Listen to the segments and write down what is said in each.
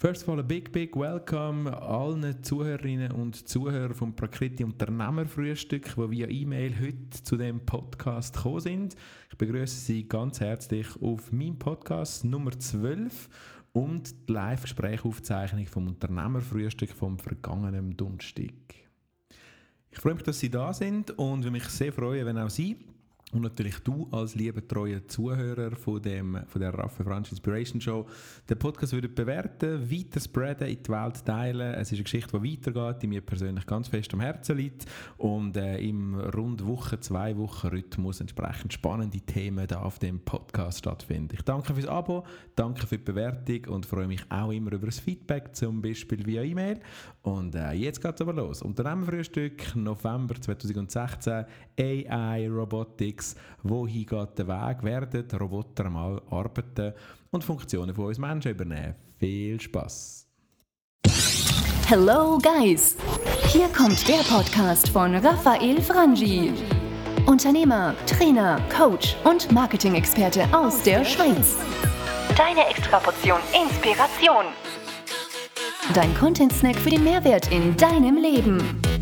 First of all, a big, big welcome allen Zuhörerinnen und Zuhörern vom Prakriti Unternehmerfrühstück, die via E-Mail heute zu dem Podcast gekommen sind. Ich begrüße Sie ganz herzlich auf meinem Podcast Nummer 12 und die Live-Gesprächaufzeichnung vom Unternehmerfrühstück vom vergangenen Donnerstag. Ich freue mich, dass Sie da sind und würde mich sehr freuen, wenn auch Sie und natürlich du als lieber treuer Zuhörer von, dem, von der Raffe Franch Inspiration Show den Podcast würdet bewerten, weiter spreaden, in die Welt teilen. Es ist eine Geschichte, die weitergeht, die mir persönlich ganz fest am Herzen liegt und äh, im rund Woche, zwei Wochen Rhythmus entsprechend spannende Themen da auf dem Podcast stattfinden. Ich danke fürs Abo, danke für die Bewertung und freue mich auch immer über das Feedback, zum Beispiel via E-Mail. Und äh, jetzt geht es aber los. Unternehmerfrühstück, November 2016, AI, Robotik, Robotics, wohin geht der Weg, werden Roboter mal arbeiten und Funktionen von uns Menschen übernehmen. Viel Spaß! Hello Guys! Hier kommt der Podcast von Raphael Frangi. Unternehmer, Trainer, Coach und Marketing-Experte aus der Schweiz. Deine Extraportion Inspiration. Dein Content-Snack für den Mehrwert in deinem Leben.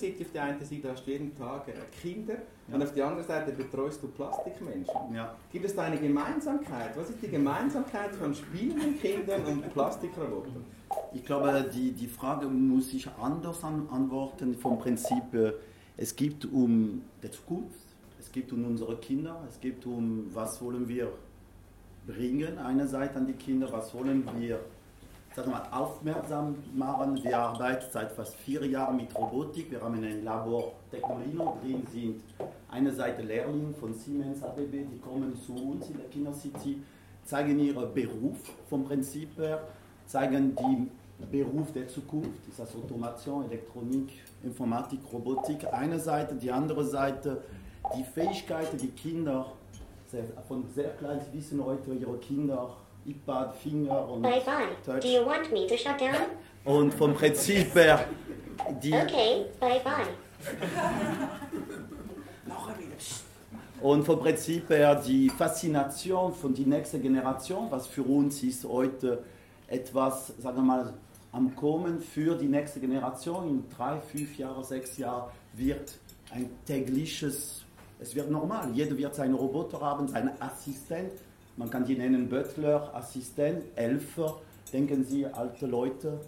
Kinderseite auf der einen Seite hast du jeden Tag Kinder ja. und auf der anderen Seite betreust du Plastikmenschen. Ja. Gibt es da eine Gemeinsamkeit? Was ist die Gemeinsamkeit von spielenden Kindern und Plastikrobotern? Ich glaube, die, die Frage muss ich anders an, antworten. Vom Prinzip, äh, es geht um die Zukunft, es geht um unsere Kinder, es geht um, was wollen wir bringen, einerseits an die Kinder, was wollen wir sagen wir, aufmerksam machen. Wir arbeiten seit fast vier Jahren mit Robotik. Wir haben ein Labor Technolino. Drin sind eine Seite Lehrlinge von Siemens ABB, die kommen zu uns in der Kindercity, zeigen ihren Beruf vom Prinzip her, zeigen den Beruf der Zukunft. Ist das Automation, Elektronik, Informatik, Robotik? Eine Seite, die andere Seite, die Fähigkeiten, die Kinder von sehr klein wissen heute ihre Kinder iPad, Finger und Bye bye. Touch. Do you want me to shut down? Und vom Prinzip her die. Okay, bye bye. Und vom Prinzip her die Faszination von der nächsten Generation, was für uns ist heute etwas, sagen wir mal, am Kommen für die nächste Generation. In drei, fünf Jahren, sechs Jahren wird ein tägliches, es wird normal. Jeder wird seinen Roboter haben, seinen Assistent, man kann die nennen Butler, Assistent, Helfer. Denken Sie, alte Leute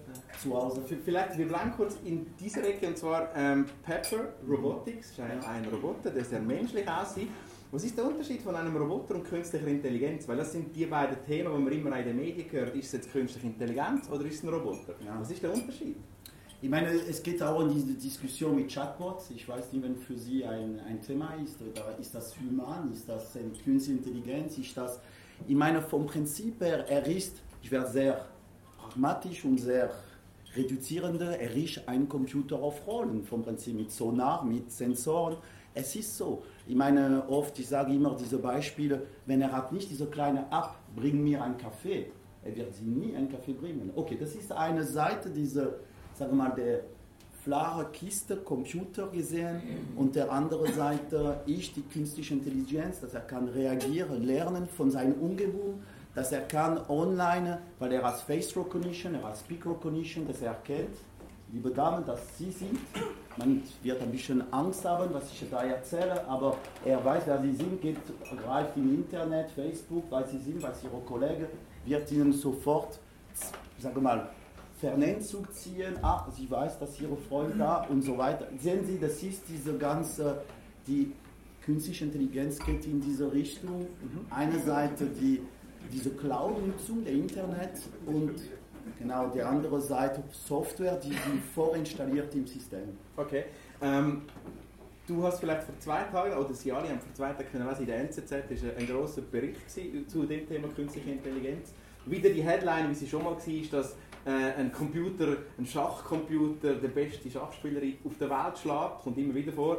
zu Hause. Vielleicht, wir bleiben kurz in dieser Ecke und zwar ähm, Pepper Robotics, ist ein, Roboter, der sehr menschlich aussieht. Was ist der Unterschied von einem Roboter und künstlicher Intelligenz? Weil das sind die beiden Themen, die man immer in den Medien hört. Ist es jetzt künstliche Intelligenz oder ist es ein Roboter? Ja. Was ist der Unterschied? Ich meine, es geht auch in diese Diskussion mit Chatbots. Ich weiß nicht, wenn für Sie ein, ein Thema ist. Oder ist das human? Ist das eine künstliche Intelligenz? Ist das ich meine, vom Prinzip her, er ist, ich werde sehr pragmatisch und sehr reduzierende, er ist ein Computer auf Rollen, vom Prinzip mit Sonar, mit Sensoren. Es ist so. Ich meine, oft, ich sage immer diese Beispiele, wenn er hat nicht diese kleine App, bring mir einen Kaffee, er wird sie nie einen Kaffee bringen. Okay, das ist eine Seite dieser, sagen wir mal, der flache Kiste, Computer gesehen und der andere Seite ist die künstliche Intelligenz, dass er kann reagieren, lernen von seiner Umgebung, dass er kann online, weil er hat Face Recognition, er hat Speak Recognition, dass er erkennt, liebe Damen, dass Sie sind. Man wird ein bisschen Angst haben, was ich da erzähle, aber er weiß, wer Sie sind, geht, greift im Internet, Facebook, weil Sie sind, weiß Ihre Kollegen, wird Ihnen sofort, sage mal, Vernehmung ziehen, ah, sie weiß, dass ihre Freunde da und so weiter. Sehen Sie, das ist diese ganze, die künstliche Intelligenz geht in diese Richtung. Mhm. Eine Seite die, diese Cloud-Nutzung der Internet und genau die andere Seite Software, die sie vorinstalliert im System. Okay. Ähm, du hast vielleicht vor zwei Tagen, oder Sie alle haben vor zwei Tagen können lesen, in der NZZ ist ein grosser Bericht zu dem Thema künstliche Intelligenz. Wieder die Headline, wie sie schon mal war, ist, dass äh, ein Computer, ein Schachcomputer, der beste Schachspieler auf der Welt schlägt, kommt immer wieder vor.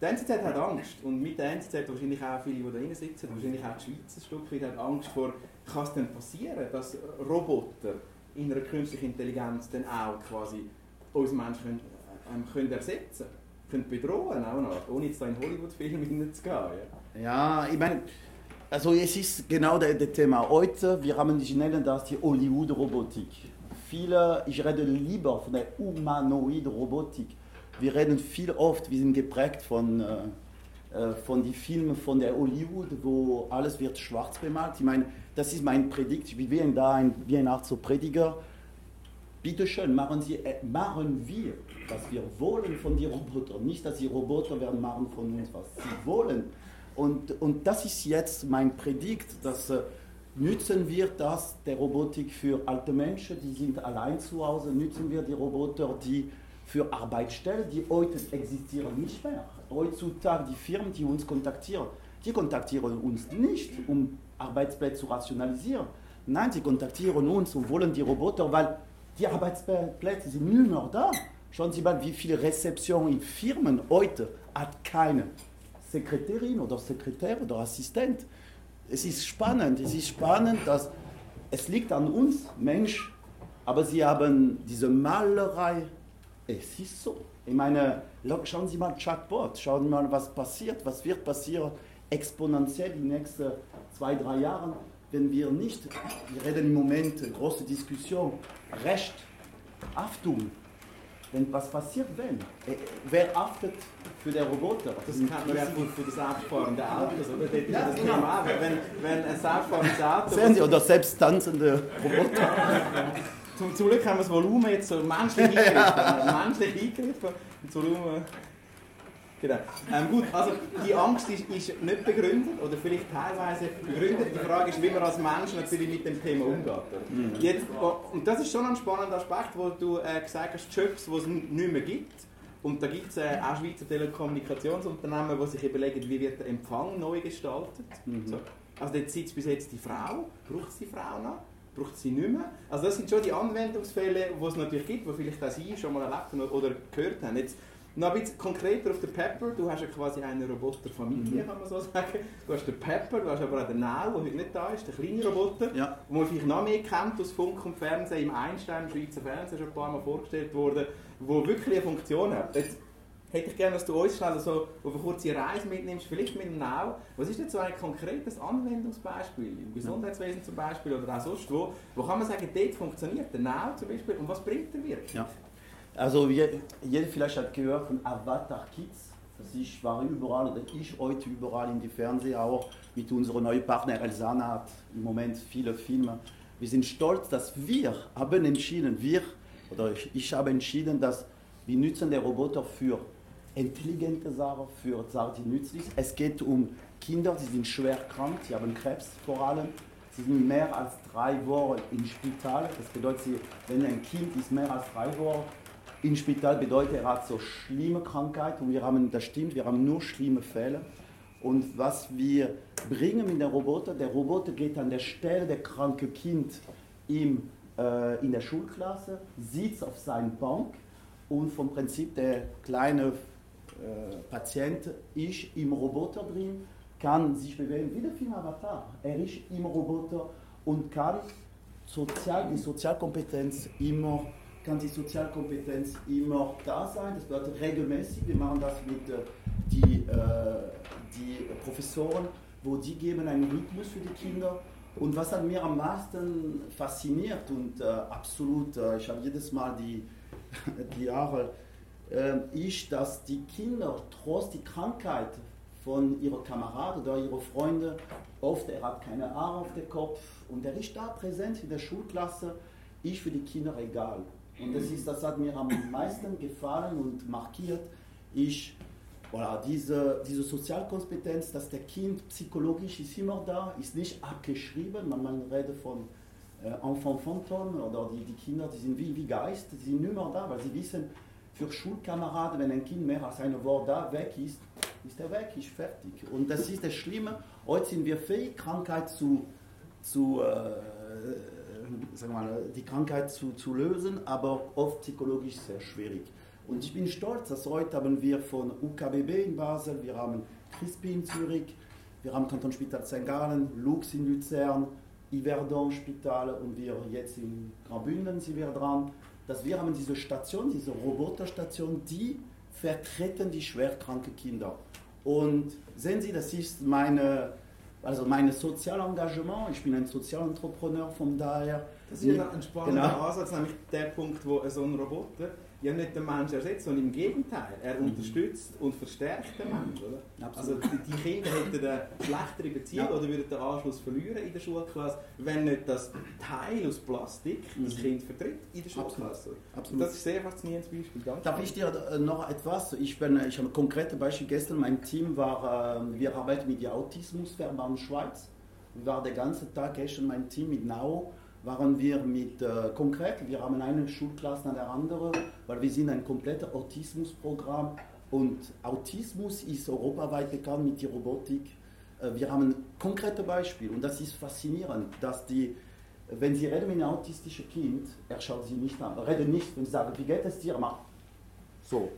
Die NZZ hat Angst und mit der NZZ wahrscheinlich auch viele, die da drin sitzen, wahrscheinlich auch die Schweiz ein Stück weit, hat Angst vor, kann es denn passieren, dass Roboter in einer künstlichen Intelligenz dann auch quasi uns Menschen können, ähm, können ersetzen können, bedrohen auch noch, ohne jetzt da in Hollywood-Film hineinzugehen. Ja. ja, ich meine, also es ist genau das Thema. Heute, wir haben, ich nenne das die Hollywood-Robotik. Viele, ich rede lieber von der Humanoid-Robotik wir reden viel oft, wir sind geprägt von, äh, äh, von den Filmen von der Hollywood, wo alles wird schwarz bemalt. Ich meine, das ist mein Predikt, ich bin da ein, wie eine Art so Prediger. Bitte schön, machen, Sie, äh, machen wir, was wir wollen von den Robotern. Nicht, dass die Roboter werden machen von uns, was sie wollen. Und, und das ist jetzt mein Predikt, dass äh, nützen wir das der Robotik für alte Menschen, die sind allein zu Hause, nützen wir die Roboter, die für Arbeitsstellen, die heute existieren nicht mehr. Heutzutage die Firmen, die uns kontaktieren, die kontaktieren uns nicht, um Arbeitsplätze zu rationalisieren. Nein, sie kontaktieren uns und wollen die Roboter, weil die Arbeitsplätze sind nicht mehr da. Schauen Sie mal, wie viele Rezeptionen in Firmen heute hat keine Sekretärin oder Sekretär oder Assistent. Es ist spannend, es ist spannend, dass es liegt an uns, Mensch, aber sie haben diese Malerei. Es ist so. Ich meine, schauen Sie mal Chatbot, schauen Sie mal, was passiert, was wird passieren? Exponentiell den nächsten zwei, drei Jahren, wenn wir nicht, wir reden im Moment, große Diskussion, Recht, Haftung. Wenn, was passiert, wenn? Äh, wer haftet für den Roboter? Das kann man ja für das selbstfahrende Autos, oder? Das ja, das genau. wenn, wenn ein selbstfahrendes Auto... Sehen Sie, oder selbst tanzende Roboter. Zum, Glück haben wir das Volumen jetzt so menschlich eingegriffen. menschlich eingegriffen. Das Volumen. Genau. Ähm, gut, also die Angst ist, ist, nicht begründet oder vielleicht teilweise begründet. Die Frage ist, wie man als Mensch natürlich mit dem Thema umgeht. Mhm. Jetzt, und das ist schon ein spannender Aspekt, wo du äh, gesagt hast, Jobs, die es nicht mehr gibt. Und da gibt es äh, auch Schweizer Telekommunikationsunternehmen, die sich überlegen, wie wird der Empfang neu gestaltet. Mhm. So. Also dort sitzt bis jetzt die Frau. Braucht es die Frau noch? braucht sie nicht mehr. Also das sind schon die Anwendungsfälle, die es natürlich gibt, die vielleicht auch Sie schon mal erlebt oder gehört haben. Jetzt noch ein bisschen konkreter auf den Pepper. Du hast ja quasi eine Roboterfamilie, mhm. kann man so sagen. Du hast den Pepper, du hast aber auch den Now, der heute nicht da ist, der kleine Roboter, ja. wo man vielleicht noch mehr kennt aus Funk und Fernsehen, im Einstein, im Schweizer Fernsehen schon ein paar Mal vorgestellt wurde, wo wirklich eine Funktion hat. Jetzt hätte ich gerne, dass du uns schnell so auf eine kurze Reise mitnimmst, vielleicht mit dem Now. Was ist denn so ein konkretes Anwendungsbeispiel, im Gesundheitswesen zum Beispiel oder auch sonst wo, wo kann man sagen, dort funktioniert der Now zum Beispiel und was bringt er wirklich? Ja. Also jeder vielleicht hat gehört von Avatar Kids. Das ich war überall oder ich heute überall in die Fernsehen auch mit unserem neuen Partner Elsana hat im Moment viele Filme. Wir sind stolz, dass wir haben entschieden, wir oder ich, ich habe entschieden, dass wir nutzen den Roboter für intelligente Sache für Sachen, die nützlich sind. Es geht um Kinder, die sind schwer krank, sie haben Krebs vor allem. Sie sind mehr als drei Wochen im Spital. Das bedeutet, wenn ein Kind ist mehr als drei Wochen im Spital, bedeutet er hat so schlimme Krankheit und wir haben, das stimmt, wir haben nur schlimme Fälle. Und was wir bringen mit dem Roboter, der Roboter geht an der Stelle der kranke Kind im, äh, in der Schulklasse, sitzt auf seiner Bank und vom Prinzip der kleine äh, Patient ist im Roboter drin, kann sich bewegen wie der Film Avatar. Er ist im Roboter und kann sozial, die Sozialkompetenz immer kann die Sozialkompetenz immer da sein. Das bedeutet regelmäßig. Wir machen das mit äh, die, äh, die Professoren, wo die geben einen Rhythmus für die Kinder. Und was hat mir am meisten fasziniert und äh, absolut, äh, ich habe jedes Mal die, die Jahre ist, dass die Kinder trotz die Krankheit von ihren Kameraden oder ihren Freunden, oft er hat keine Haare auf dem Kopf und er ist da präsent in der Schulklasse, ist für die Kinder egal. Und das, ist, das hat mir am meisten gefallen und markiert, ist voilà, diese, diese Sozialkompetenz, dass der Kind psychologisch ist immer da, ist nicht abgeschrieben, man, man redet von äh, Enfant Fantôme oder die, die Kinder, die sind wie, wie Geist, die sind mehr da, weil sie wissen, für Schulkameraden, wenn ein Kind mehr als eine Woche da weg ist, ist er weg, ist fertig. Und das ist das Schlimme. Heute sind wir fähig, Krankheit zu, zu äh, sagen wir mal, die Krankheit zu, zu lösen, aber oft psychologisch sehr schwierig. Und ich bin stolz, dass heute haben wir von UKBB in Basel, wir haben CRISPI in Zürich, wir haben Kantonspital St. Gallen, Lux in Luzern, Yverdon Spital und wir jetzt in Graubünden sind wir dran, dass wir haben diese Station, diese Roboterstation, die vertreten die schwerkranke Kinder. Und sehen Sie, das ist meine, also mein Sozialengagement. Ich bin ein Sozialentrepreneur, von daher. Das ist ja ein spannender genau. Ansatz, nämlich der Punkt, wo so ein Roboter ja nicht den Menschen ersetzt, sondern im Gegenteil. Er mhm. unterstützt und verstärkt den Menschen. Also die, die, Kinder hätten eine schlechtere Beziehung ja. oder würden den Anschluss verlieren in der Schulklasse, wenn nicht das Teil aus Plastik mhm. das Kind vertritt in der Schulklasse. Absolut. Das ist ein sehr faszinierendes Beispiel. Danke. Darf ich dir äh, noch etwas? Ich, bin, ich habe ein konkretes Beispiel. Gestern mein Team war, ähm, wir arbeiten mit der Autismusverband Schweiz. Wir waren den ganzen Tag gestern mein Team mit NAO waren wir mit äh, konkret, wir haben eine Schulklasse nach der anderen, weil wir sind ein komplettes Autismusprogramm und Autismus ist europaweit bekannt mit der Robotik. Äh, wir haben konkrete Beispiele und das ist faszinierend, dass die, wenn Sie reden mit einem autistischen Kind, er schaut Sie nicht an, reden nicht, Sie sagen, wie geht es dir, mach so.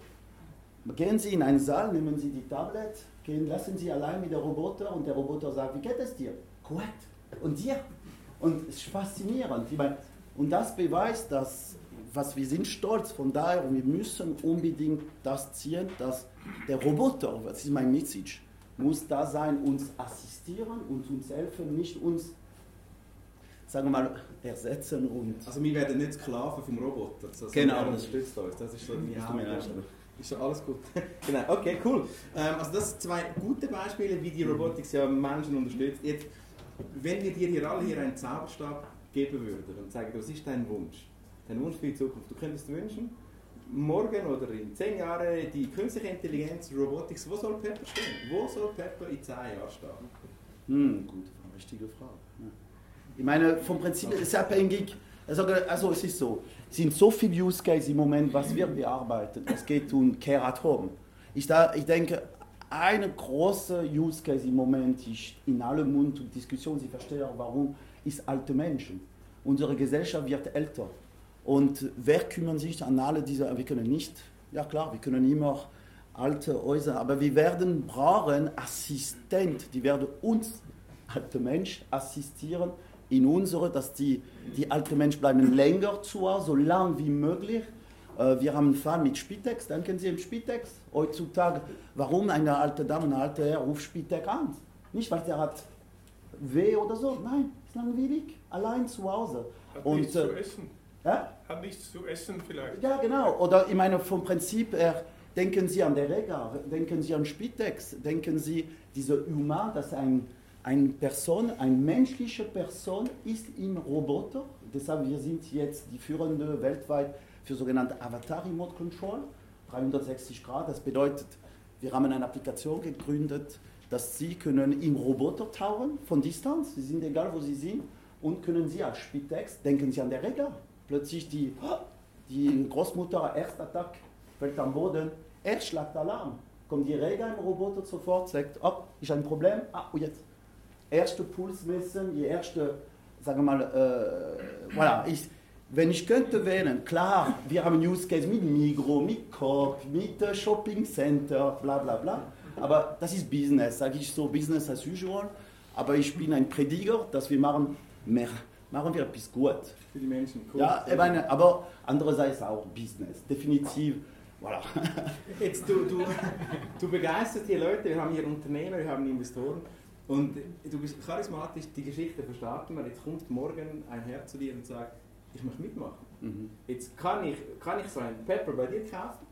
Gehen Sie in einen Saal, nehmen Sie die Tablet, gehen, lassen Sie allein mit dem Roboter und der Roboter sagt, wie geht es dir? Gut. Und dir? Und es ist faszinierend. Und das beweist, dass was wir sind stolz von daher und wir müssen unbedingt das ziehen, dass der Roboter, das ist mein Message, muss da sein, uns assistieren und uns helfen, nicht uns, sagen wir mal, ersetzen und... Also wir werden nicht Sklaven vom Roboter, also genau. das stützt uns, das ist so die. Ist schon alles gut. genau, okay, cool. Ähm, also das sind zwei gute Beispiele, wie die Robotik ja Menschen unterstützt. Jetzt wenn wir dir hier alle hier einen Zauberstab geben würden und sagen, was ist dein Wunsch? Dein Wunsch für die Zukunft. Du könntest wünschen, morgen oder in zehn Jahren die künstliche Intelligenz, Robotics, wo soll Pepper stehen? Wo soll Pepper in zehn Jahren stehen? Hm, gute Frage, richtige Frage. Ich meine, vom Prinzip ist es abhängig, also, also es ist so, es sind so viele Use Cases im Moment, was wir bearbeiten. Es geht um Care at Home. Ich, da, ich denke, eine große Use Case im Moment ist in allem Mund und Diskussion, Sie verstehen auch warum, ist alte Menschen. Unsere Gesellschaft wird älter. Und wer kümmert sich an alle diese, wir können nicht, ja klar, wir können immer alte äußern, aber wir werden brauchen Assistent, die werden uns, alte Menschen, assistieren in unsere, dass die, die alte Menschen bleiben länger zu Hause, so lang wie möglich wir haben einen Fall mit Spitex, denken Sie im Spitex heutzutage, warum eine alte Dame, ein alter Herr ruft Spitex an? Nicht, weil er hat weh oder so, nein, ist langweilig, allein zu Hause. Hat Und, nichts äh, zu essen. Ja? Hat nichts zu essen vielleicht. Ja, genau. Oder ich meine, vom Prinzip her, denken Sie an der Rega, denken Sie an Spitex, denken Sie, diese Human, dass ein, eine Person, eine menschliche Person ist im Roboter. Deshalb, wir sind jetzt die führende weltweit für sogenannte Avatar Remote Control, 360 Grad. Das bedeutet, wir haben eine Applikation gegründet, dass Sie können im Roboter tauchen von Distanz, Sie sind egal, wo Sie sind, und können Sie als Spitex, denken Sie an der Regler, plötzlich die, die Großmutter, Erstattack, fällt am Boden, er schlagt Alarm. Kommt die Regler im Roboter sofort, sagt, oh, ist ein Problem, ah, und jetzt. Erste Puls messen, die erste, sagen wir mal, äh, voilà, ich, wenn ich könnte wählen, klar, wir haben Use Case mit Migro, mit Coop, mit äh, Shopping Center, bla bla bla. Aber das ist Business, sage ich so, Business as usual. Aber ich bin ein Prediger, dass wir machen mehr, machen wir etwas gut. Für die Menschen, cool. Ja, ich meine, aber andererseits auch Business, definitiv. Voilà. Jetzt, du, du, du begeisterst die Leute, wir haben hier Unternehmer, wir haben Investoren und du bist charismatisch, die Geschichte verstanden wir. Jetzt kommt morgen ein Herr zu dir und sagt, ich möchte mitmachen. Mhm. Jetzt kann ich, kann ich so einen Pepper bei dir kaufen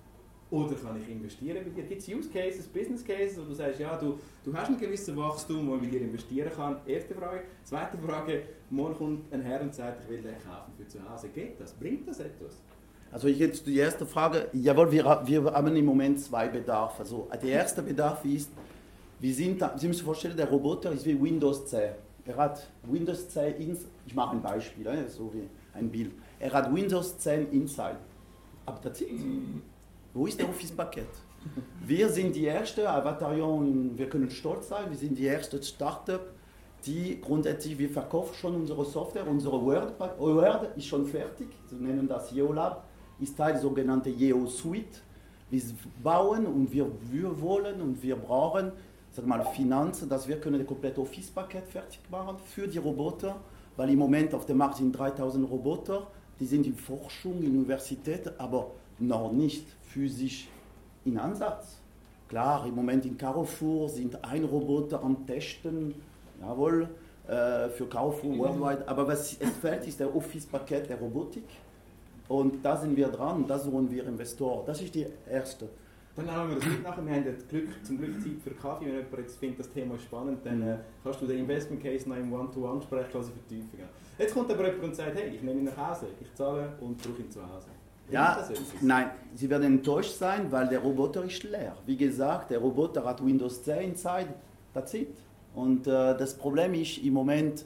oder kann ich investieren bei dir? Gibt es Use Cases, Business Cases, wo du sagst, ja, du, du hast ein gewisses Wachstum, wo ich mit dir investieren kann? Erste Frage. Zweite Frage, morgen kommt ein Herr und sagt, ich will den kaufen für zu Hause. Geht das? Bringt das etwas? Also ich jetzt die erste Frage, jawohl, wir, wir haben im Moment zwei Bedarfe. Also der erste Bedarf ist, wir sind, Sie müssen sich vorstellen, der Roboter ist wie Windows 10. Er hat Windows 10 ins, ich mache ein Beispiel, so wie ein Bild. Er hat Windows 10 Inside. Aber das ist Wo ist der Office-Paket? Wir sind die erste Avatarion, wir können stolz sein, wir sind die erste Startup, die grundsätzlich, wir verkaufen schon unsere Software, unsere Word, Word ist schon fertig, wir nennen das YeoLab, ist Teil der sogenannten Yeo Suite. Wir bauen und wir, wir wollen und wir brauchen sag mal, Finanzen, dass wir können ein komplettes Office-Paket fertig machen für die Roboter, weil im Moment auf dem Markt sind 3000 Roboter, die sind in Forschung, in Universität, aber noch nicht physisch in Ansatz. Klar, im Moment in Carrefour sind ein Roboter am Testen, jawohl, äh, für Carrefour mhm. worldwide, aber was es fehlt, ist der Office-Paket der Robotik. Und da sind wir dran, da suchen wir Investoren. Das ist die erste. Dann nehmen wir das mit nachher. Wir haben Glück, zum Glück Zeit für Kaffee. Wenn jemand jetzt findet, das Thema ist spannend, dann äh, kannst du den Investment Case noch im One-to-One-Gespräch vertiefen. Jetzt kommt aber jemand und sagt, hey, ich nehme ihn nach Hause, ich zahle und brauche ihn zu Hause. Ja, nein, Sie werden enttäuscht sein, weil der Roboter ist leer. Wie gesagt, der Roboter hat Windows 10 Zeit, that's it. Und äh, das Problem ist im Moment,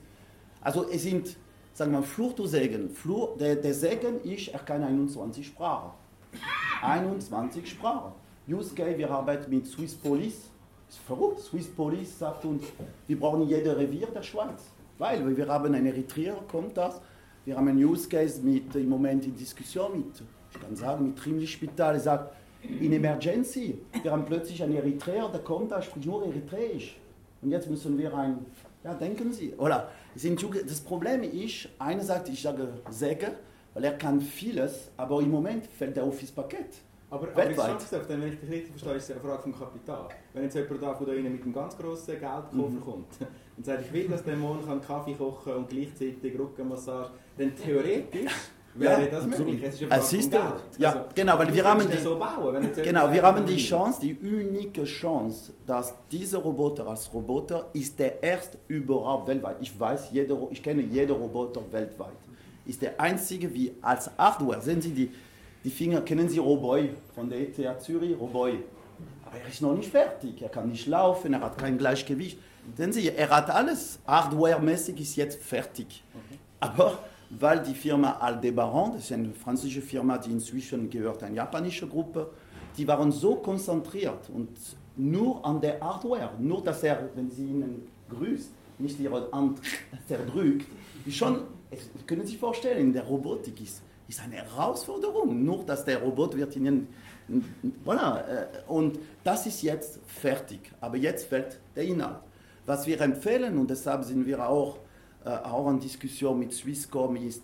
also es sind, sagen wir, Fluch zu Segen. Fluch, der, der Segen ist, er kann 21 Sprachen. 21 Sprachen. Use Case, wir arbeiten mit Swiss Police. Das ist verrückt. Swiss Police sagt uns, wir brauchen jedes Revier der Schweiz. Weil wir haben einen Eritreer, kommt das. Wir haben einen Use Case mit, im Moment in Diskussion mit, ich kann sagen, mit Trimli-Spital. Er sagt, in Emergency, wir haben plötzlich einen Eritreer, der kommt da, spricht nur Eritreisch. Und jetzt müssen wir ein, ja, denken Sie, oder? Das Problem ist, einerseits, ich sage Säge, weil er kann vieles, aber im Moment fällt der Office-Paket. Aber, aber ist es wenn ich dich richtig verstehe, ist es eine Frage vom Kapital. Wenn jetzt jemand da von da mit einem ganz grossen Geldkoffer mhm. kommt und sagt, ich will, dass der Mann kann Kaffee kochen und gleichzeitig Rückenmassage, dann theoretisch wäre das möglich. Es ist, es ist ja, also, genau, weil wir haben die, so bauen, genau, wir haben die Chance, die unique Chance, dass dieser Roboter als Roboter ist der erste überhaupt weltweit. Ich weiß, jeder, ich kenne jeden Roboter weltweit. Ist der einzige wie als Hardware. Sehen Sie die, die Finger, kennen Sie Roboy von der ETH Zürich? Roboy. Aber er ist noch nicht fertig. Er kann nicht laufen, er hat kein Gleichgewicht. Sehen Sie, er hat alles. Hardware-mäßig ist jetzt fertig. Aber weil die Firma Aldebaran, das ist eine französische Firma, die inzwischen gehört eine japanische Gruppe, die waren so konzentriert und nur an der Hardware, nur dass er, wenn sie ihnen grüßt, nicht ihre Hand zerdrückt, schon, können Sie sich vorstellen, in der Robotik ist, ist eine Herausforderung, nur dass der Robot wird ihnen, voilà, äh, und das ist jetzt fertig, aber jetzt fällt der Inhalt. Was wir empfehlen, und deshalb sind wir auch äh, auch in Diskussion mit Swisscom ist,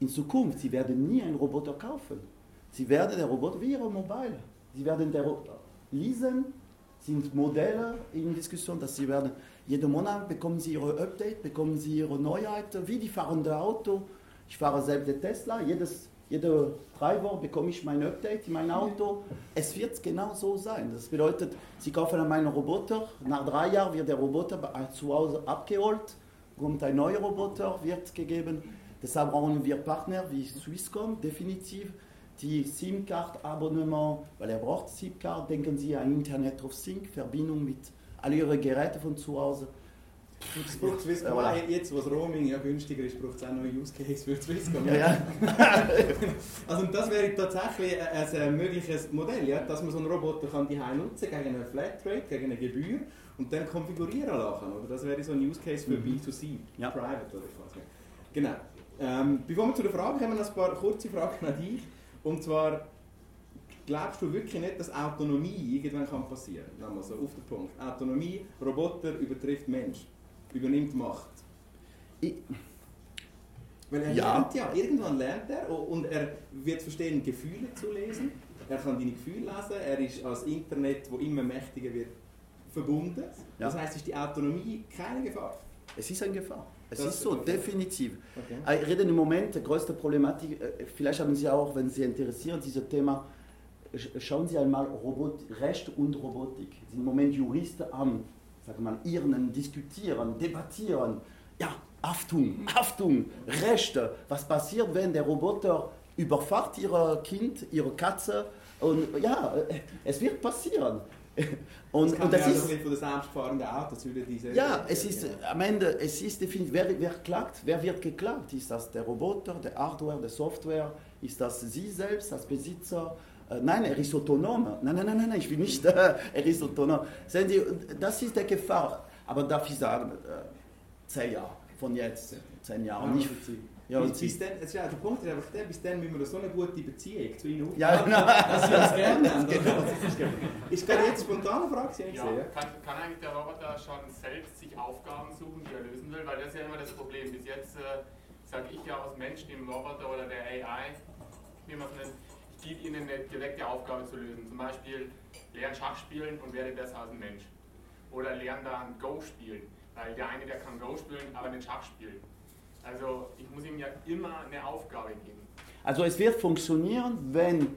in Zukunft, sie werden nie einen Roboter kaufen. Sie werden den Roboter wie ihre Mobile. Sie werden den lesen, sind Modelle in Diskussion, dass sie werden, jeden Monat bekommen sie ihre Update, bekommen sie ihre Neuheiten, wie die fahrende Auto. Ich fahre selbst den Tesla, jedes, jede drei Wochen bekomme ich mein Update in mein Auto. Es wird genau so sein. Das bedeutet, Sie kaufen meinen Roboter, nach drei Jahren wird der Roboter zu Hause abgeholt kommt ein neuer Roboter, wird gegeben. Deshalb brauchen wir Partner wie Swisscom, definitiv. Die SIM-Card-Abonnement, weil er braucht SIM-Card, denken Sie an Internet of Sync, Verbindung mit all Ihren Geräten von zu Hause. Das braucht Swisscom ja, jetzt, wo das Roaming ja günstiger ist, braucht es auch noch einen Use Case für Swisscom. Ja, ja. also das wäre tatsächlich ein, ein, mögliches Modell, ja, dass man so einen Roboter kann die nutzen gegen eine Flatrate, gegen eine Gebühr und dann konfigurieren lassen. Oder? Das wäre so ein Use Case für mhm. B2C, ja. Private oder was. Genau. Ähm, bevor wir zu der Frage kommen, noch ein paar kurze Fragen an dich. Und zwar, glaubst du wirklich nicht, dass Autonomie irgendwann kann passieren kann? so auf den Punkt. Autonomie, Roboter übertrifft Mensch, übernimmt Macht. Ich Weil er ja. lernt ja, irgendwann lernt er und er wird verstehen, Gefühle zu lesen. Er kann deine Gefühle lesen, er ist als Internet, wo immer mächtiger wird, verbunden. Ja. Das heißt, ist die Autonomie keine Gefahr? Es ist eine Gefahr. Es das ist so, definitiv. Okay. Ich rede im Moment, die größte Problematik, äh, vielleicht haben Sie auch, wenn Sie interessieren, dieses Thema, schauen Sie einmal Robot, Recht und Robotik. Es sind im Moment Juristen am, sag mal, irren, diskutieren, debattieren. Ja, Haftung, Haftung, Rechte. Was passiert, wenn der Roboter überfahrt Ihr Kind, Ihre Katze? Und ja, äh, es wird passieren. Und das, und das ist von den selbstfahrenden Autos diese. Ja, es ist am Ende, es ist definitiv, wer, wer klagt, wer wird geklagt? Ist das der Roboter, der Hardware, der Software? Ist das Sie selbst als Besitzer? Äh, nein, er ist autonom. Nein, nein, nein, nein, ich will nicht, äh, er ist autonom. Sehen Sie, das ist die Gefahr. Aber darf ich sagen, äh, zehn Jahren, von jetzt, zehn Jahren. Ja, nicht, ja, bis, bis dann, ist ja, der Punkt ist einfach der, bis dann müssen wir so eine gute Beziehung zu ihnen aufbauen, Ja, genau. dass wir uns gerne haben. genau. Ist gerade jetzt spontane Frage, die ich Ja, sehe. kann, kann eigentlich der Roboter schon selbst sich Aufgaben suchen, die er lösen will? Weil das ist ja immer das Problem. Bis jetzt äh, sage ich ja aus Mensch dem Roboter oder der AI, wie man es nennt, gebe ihnen eine direkte Aufgabe zu lösen. Zum Beispiel lernen Schach spielen und werde besser als ein Mensch. Oder lernen dann Go spielen. Weil der eine, der kann Go spielen, aber nicht Schach spielen. Also ich muss ihm ja immer eine Aufgabe geben. Also es wird funktionieren, wenn,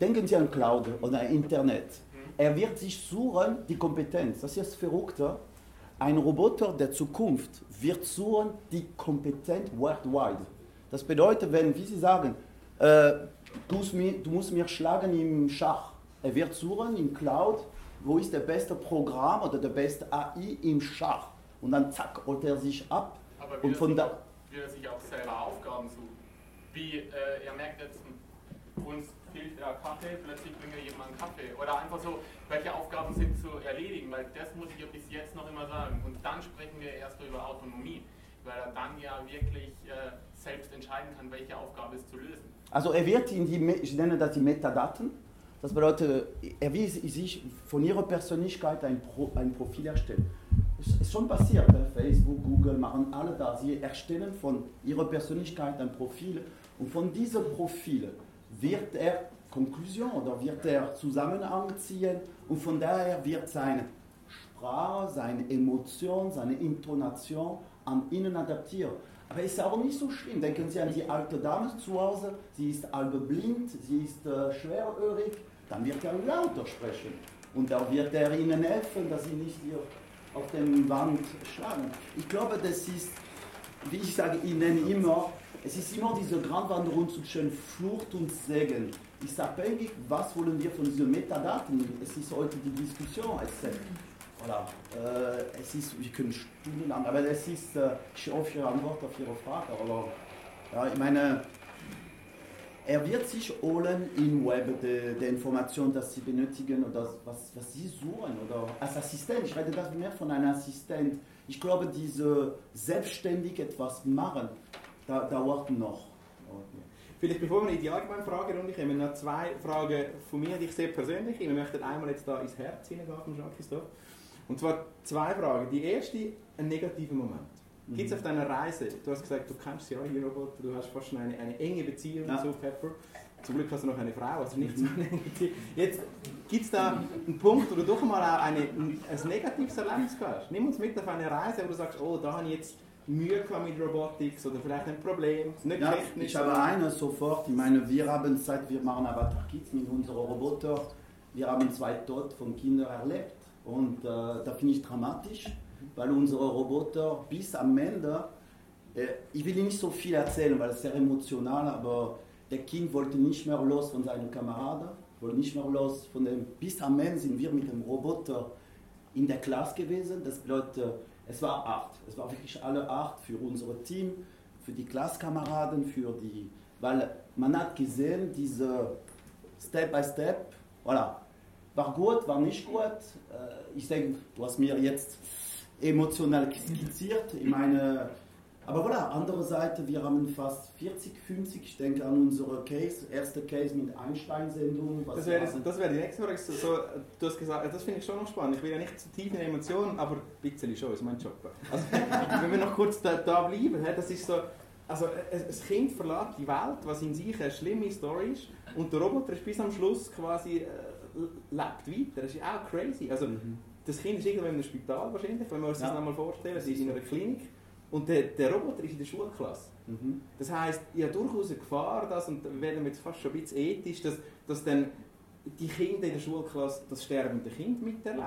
denken Sie an Cloud oder Internet. Er wird sich suchen, die Kompetenz. Das ist das Verrückte. Ein Roboter der Zukunft wird suchen, die Kompetenz worldwide. Das bedeutet, wenn, wie Sie sagen, äh, du, musst mir, du musst mir schlagen im Schach. Er wird suchen im Cloud, wo ist der beste Programm oder der beste AI im Schach. Und dann zack, holt er sich ab. Aber Und von da, will er sich auch selber Aufgaben suchen? Wie, äh, er merkt jetzt, uns fehlt der Kaffee, plötzlich bringt er jemand einen Kaffee. Oder einfach so, welche Aufgaben sind zu erledigen, weil das muss ich ja bis jetzt noch immer sagen. Und dann sprechen wir erst über Autonomie, weil er dann ja wirklich äh, selbst entscheiden kann, welche Aufgabe ist zu lösen. Also er wird in die, ich nenne das die Metadaten. Das bedeutet, er will sich von ihrer Persönlichkeit ein, Pro, ein Profil erstellen. Es ist schon passiert, ne? Facebook, Google machen alle da. Sie erstellen von ihrer Persönlichkeit ein Profil und von diesem Profil wird er Konklusion oder wird er Zusammenhang ziehen und von daher wird seine Sprache, seine Emotion, seine Intonation an ihnen adaptiert. Aber es ist auch nicht so schlimm. Denken Sie an die alte Dame zu Hause, sie ist halb blind, sie ist äh, schwerhörig, dann wird er lauter sprechen. Und da wird er ihnen helfen, dass sie nicht hier auf dem Wand schlagen. Ich glaube, das ist, wie ich sage, ich nenne immer, es ist immer diese Gratwanderung zwischen Flucht und Segen. Ist abhängig, was wollen wir von diesen Metadaten. Es ist heute die Diskussion. Es, voilà, äh, es ist, wir können stundenlang, aber es ist, äh, hoffe, Ihre Antwort auf Ihre Frage. Aber ja, ich meine, er wird sich holen im Web die, die Informationen, die Sie benötigen oder was, was Sie suchen oder als Assistent. Ich rede das mehr von einem Assistent. Ich glaube, diese selbstständig etwas machen, da dauert noch. Vielleicht bevor wir in die allgemeine Fragerunde kommen, noch zwei Fragen von mir, die ich sehr persönlich. Wir möchten einmal jetzt da ins Herz hineingehen von Jean-Christophe. Und zwar zwei Fragen. Die erste, ein negativer Moment. Gibt es auf deiner Reise, du hast gesagt, du kennst sie alle, Roboter, du hast fast schon eine, eine enge Beziehung Ja. zu Pepper. Zum Glück hast du noch eine Frau, also nicht so eine enge Beziehung. Jetzt gibt es da einen Punkt, wo du doch mal auch eine, ein, ein negatives Erlebnis hast. Nimm uns mit auf eine Reise, wo du sagst, oh, da habe ich jetzt Mühe mit Robotics oder vielleicht ein Problem, nicht Ja, technisch. ich habe eine sofort. Ich meine, wir haben seit wir machen Avatar Kids mit unserem Roboter, wir haben zwei Tod von Kindern erlebt. Und äh, da finde ich dramatisch, weil unsere Roboter bis am Ende, äh, ich will nicht so viel erzählen, weil es sehr emotional, aber der Kind wollte nicht mehr los von seinen Kameraden, wollte nicht mehr los von dem. Bis am Ende sind wir mit dem Roboter in der Klasse gewesen. Das bedeutet, es war acht. Es war wirklich alle acht für unser Team, für die Klasskameraden, für die. Weil man hat gesehen, diese Step by Step, voilà. War gut, war nicht gut. Äh, Ich denke, du hast mir jetzt emotional skizziert. Ich meine, aber voilà, andere Seite, wir haben fast 40, 50, ich denke an unsere Case, erste Case mit Einstein-Sendung. Das wäre, das wäre die nächste Frage. So, du hast gesagt, das finde ich schon noch spannend. Ich will ja nicht zu tief in Emotionen, aber ein bisschen schon, ist mein Job. Also, wenn wir noch kurz da, da bleiben, das ist so, also ein ein Kind verlässt die Welt, was in sich eine schlimme Story ist, und der Roboter ist bis am Schluss quasi äh, lebt weiter. Das ist auch crazy. Also, das Kind ist irgendwo in einem Spital wahrscheinlich, wenn wir uns das Ja. nochmal vorstellen. Sie ist in einer Klinik und der, der Roboter ist in der Schulklasse. Mhm. Das heisst, ich habe durchaus eine Gefahr, dass, und da werden wir jetzt fast schon ein bisschen ethisch, dass, dass dann die Kinder in der Schulklasse das sterbende Kind miterleben.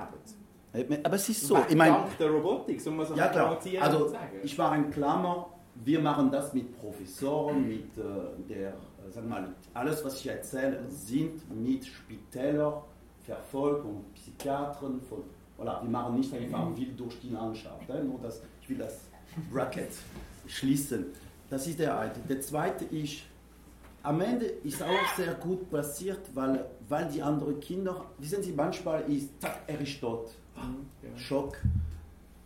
Aber es ist so, ich meine, Dank der Robotik, so muss man Ja klar, also ich war ein Klammer, wir machen das mit Professoren, mit äh, der, äh, sag mal, alles was ich erzähle, sind mit Spitälern, Verfolgung, Psychiatern, von, voilà, wir machen nicht einfach wild durch die Landschaft, äh, nur das, ich will das Bracket schließen. Das ist der eine. Der zweite ist, am Ende ist auch sehr gut passiert, weil, weil die anderen Kinder, wissen Sie, manchmal ist, zack, er ist tot. Schock.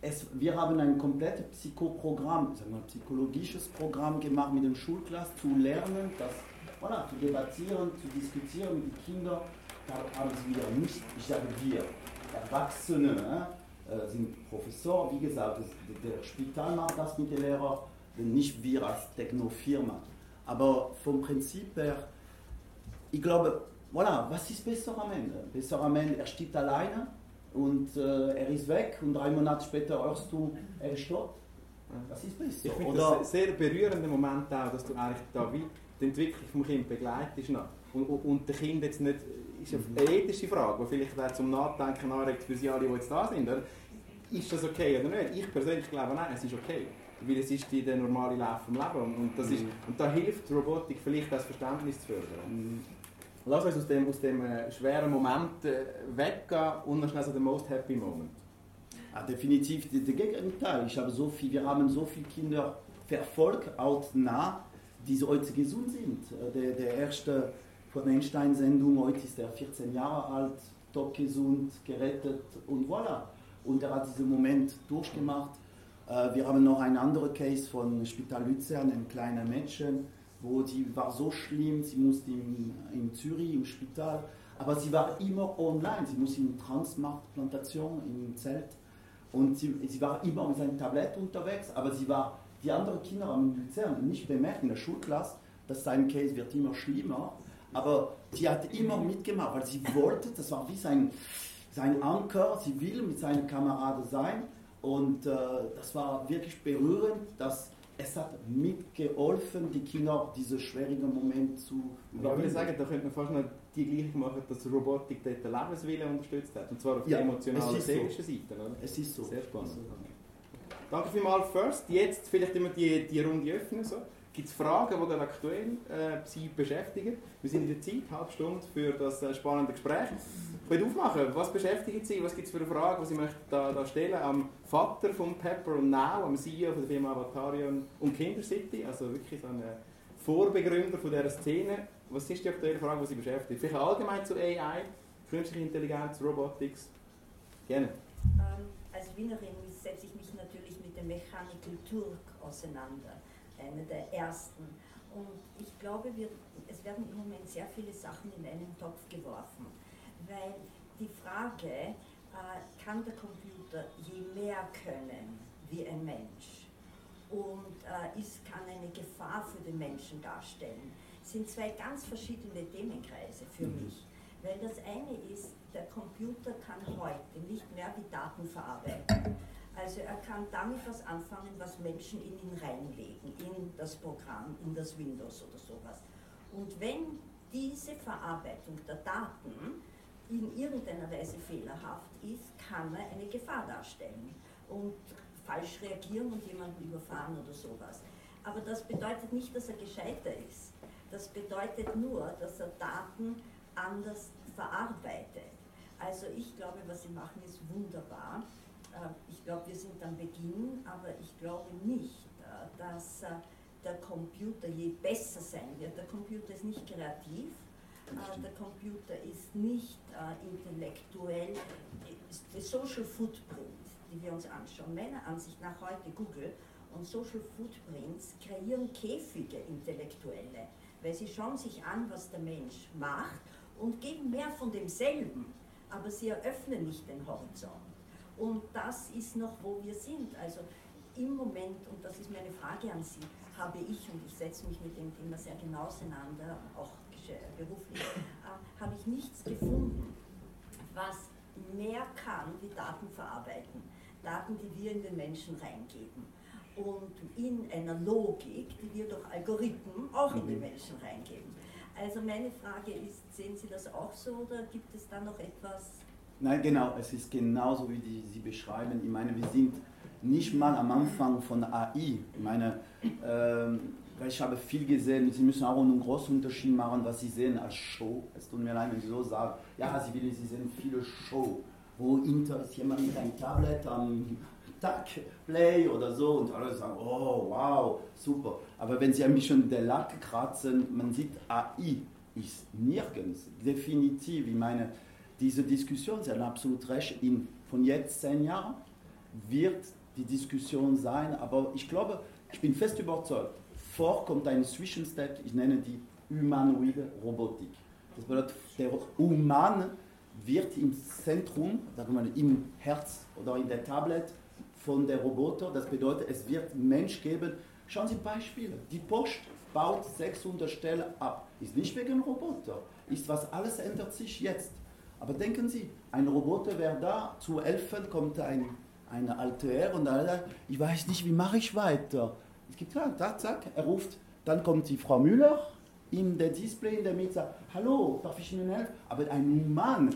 es, wir haben ein komplettes Psychoprogramm, sagen wir, psychologisches Programm gemacht mit den Schulklassen, zu lernen, das, voilà, zu debattieren, zu diskutieren mit den Kindern. Da haben sie wieder nicht, ich sage wir, Erwachsene äh, sind Professor, wie gesagt, das, der Spital macht das mit den Lehrern, nicht wir als Technofirma. Aber vom Prinzip her, ich glaube, voilà, was ist besser am Ende? Besser am Ende, er steht alleine und äh, er ist weg und drei Monate später hörst du, er ist tot. Das ist besser. Ich finde das sehr berührender Moment auch, dass du eigentlich da wie die Entwicklung vom Kind begleitest. Und, und, und der Kind jetzt nicht, ist eine ethische Frage, die vielleicht auch zum Nachdenken anregt für sie alle, die jetzt da sind. Oder? Ist das okay oder nicht? Ich persönlich glaube, nein, es ist okay. Weil es ist der normale Lauf des Lebens. Und, das ist, und da hilft Robotik vielleicht das Verständnis zu fördern. Mhm. Lass uns aus dem, aus dem äh, schweren Moment äh, weggehen und noch schnell so den most happy Moment. Ja, definitiv der Gegenteil. Ich habe so viel, wir haben so viele Kinder verfolgt, auch die heute gesund sind. Äh, der, der erste von Einstein-Sendung, heute ist er 14 Jahre alt, top gesund, gerettet und voilà. Und er hat diesen Moment durchgemacht. Äh, wir haben noch einen anderen Case von Spital Luzern, ein kleiner Mädchen, wo sie war so schlimm, sie musste in, in Zürich im Spital, aber sie war immer online, sie musste in Transplantation im Zelt und sie, sie war immer mit seinem Tablett unterwegs, aber sie war, die anderen Kinder haben in Luzern nicht bemerkt in der Schulklasse, dass sein Case wird immer schlimmer, aber sie hat immer mitgemacht, weil sie wollte, das war wie sein, sein Anker, sie will mit seinen Kameraden sein und äh, das war wirklich berührend, dass es hat mitgeholfen, die Kinder diesen schwierigen Moment zu überwinden. Ich würde sagen, da könnte man fast noch die gleiche machen, dass Robotik dort den Lebenswillen unterstützt hat. Und zwar auf ja, der emotionalen, seelischen so. Seite. Oder? Es ist so. Sehr spannend. Danke vielmals, First. Jetzt vielleicht immer die, die Runde öffnen. So. Gibt es Fragen, die gerade aktuell äh, Sie beschäftigen? Wir sind in der Zeit, eine halbe Stunde für das äh, spannende Gespräch. Könnt aufmachen, was beschäftigt Sie? Was gibt es für eine Frage, die Sie möchten da, da stellen am Vater von Pepper und Now, am CEO von der Firma Avatarion und Kindercity, also wirklich so ein Vorbegründer von dieser Szene. Was ist die aktuelle Frage, die Sie beschäftigt? Vielleicht allgemein zu AI, künstliche Intelligenz, Robotics? Gerne. Ähm, als Wienerin setze ich mich natürlich mit dem Mechanical Turk auseinander eine der ersten. Und ich glaube, wir, es werden im Moment sehr viele Sachen in einen Topf geworfen, weil die Frage, äh, kann der Computer je mehr können wie ein Mensch und äh, ist, kann eine Gefahr für den Menschen darstellen, sind zwei ganz verschiedene Themenkreise für mhm. mich. Weil das eine ist, der Computer kann heute nicht mehr die Daten verarbeiten. Also er kann damit was anfangen, was Menschen in ihn reinlegen, in das Programm, in das Windows oder sowas. Und wenn diese Verarbeitung der Daten in irgendeiner Weise fehlerhaft ist, kann er eine Gefahr darstellen und falsch reagieren und jemanden überfahren oder sowas. Aber das bedeutet nicht, dass er gescheiter ist. Das bedeutet nur, dass er Daten anders verarbeitet. Also ich glaube, was sie machen, ist wunderbar. Äh, ich glaube, wir sind am Beginn, aber ich glaube nicht, äh, dass äh, der Computer je besser sein wird. Der Computer ist nicht kreativ, der Computer ist nicht intellektuell. Der Social Footprint, die wir uns anschauen, meiner Ansicht nach heute Google und Social Footprints kreieren Käfige Intellektuelle, weil sie schauen sich an, was der Mensch macht und geben mehr von demselben, aber sie eröffnen nicht den Horizont. Und das ist noch, wo wir sind. Also im Moment, und das ist meine Frage an Sie, habe ich, und ich setze mich mit dem Thema sehr genau auseinander, auch beruflich, äh, habe ich nichts gefunden, was mehr kann wie Daten verarbeiten. Daten, die wir in den Menschen reingeben. Und in einer Logik, die wir durch Algorithmen auch in den mhm. Menschen reingeben. Also meine Frage ist, sehen Sie das auch so oder gibt es da noch etwas, Nein, genau, es ist genauso, wie die, Sie beschreiben. Ich meine, wir sind nicht mal am Anfang von AI. Ich meine, ähm, ich habe viel gesehen, Sie müssen auch einen großen Unterschied machen, was Sie sehen als Show. Es tut mir leid, wenn Sie so sagen, ja, Sie, will, Sie sehen viele Show, wo Inter ist jemand mit einem Tablet am Tag Play oder so und alle sagen, oh, wow, super. Aber wenn Sie ein bisschen den Lack kratzen, man sieht, AI ist nirgends, definitiv. Ich meine, diese Diskussion, Sie haben absolut recht, in, von jetzt zehn Jahren wird die Diskussion sein, aber ich glaube, ich bin fest überzeugt, vor kommt ein Zwischenstep, ich nenne die humanoide Robotik. Das bedeutet, der Human wird im Zentrum, sagen wir mal, im Herz oder in der Tablet von der Roboter. Das bedeutet, es wird Mensch geben. Schauen Sie Beispiele. Die Post baut 600 Stellen ab. Ist nicht wegen Roboter. Ist was, alles ändert sich jetzt. Aber denken Sie, ein Roboter wäre da, zu helfen, kommt ein, eine alte Herr und dann sagt, ich weiß nicht, wie mache ich weiter. Es gibt ja, zack, zack, er ruft, dann kommt die Frau Müller, in der Display in der Mitte sagt, hallo, darf ich Ihnen helfen? Aber ein Mann,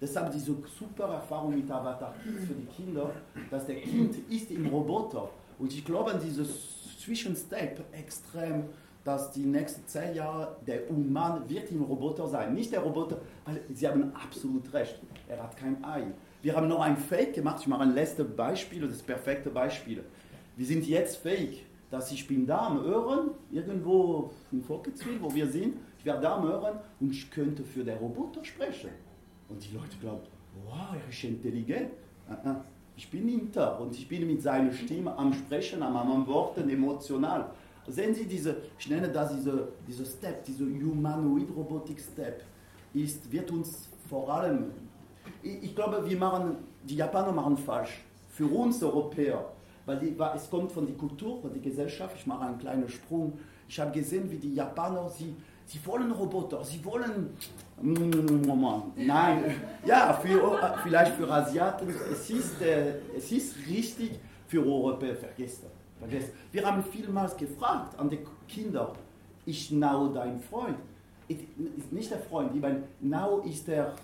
deshalb diese super Erfahrung mit Avatar Kids für die Kinder, dass der Kind ist im Roboter. Und ich glaube an dieses Zwischenstep extrem, dass die nächsten zehn Jahre der Human wird im Roboter sein. Nicht der Roboter, weil Sie haben absolut recht, er hat kein Ei. Wir haben noch ein Fake gemacht, ich mache ein letztes Beispiel, das perfekte Beispiel. Wir sind jetzt fähig, dass ich bin da am Hören, irgendwo in Volketswil, wo wir sind, ich werde da am Hören und ich könnte für den Roboter sprechen. Und die Leute glauben, wow, er ist intelligent. Ah, ah, ich bin hinter und ich bin mit seiner Stimme am Sprechen, am Worten emotional. Sehen Sie diese, ich nenne das diese, diese Step, diese Humanoid Robotic Step, ist, wird uns vor allem, ich, ich glaube, wir machen, die Japaner machen falsch. Für uns Europäer, weil die, es kommt von der Kultur, von der Gesellschaft, ich mache einen kleinen Sprung. Ich habe gesehen, wie die Japaner, sie, sie wollen Roboter, sie wollen, nein, ja, für, vielleicht für Asiaten, es ist, äh, es ist richtig für Europäer, vergessen. Vergesst. Wir haben vielmals gefragt an die Kinder, ist Now dein Freund? Ist nicht der Freund, ich meine, Now ist der,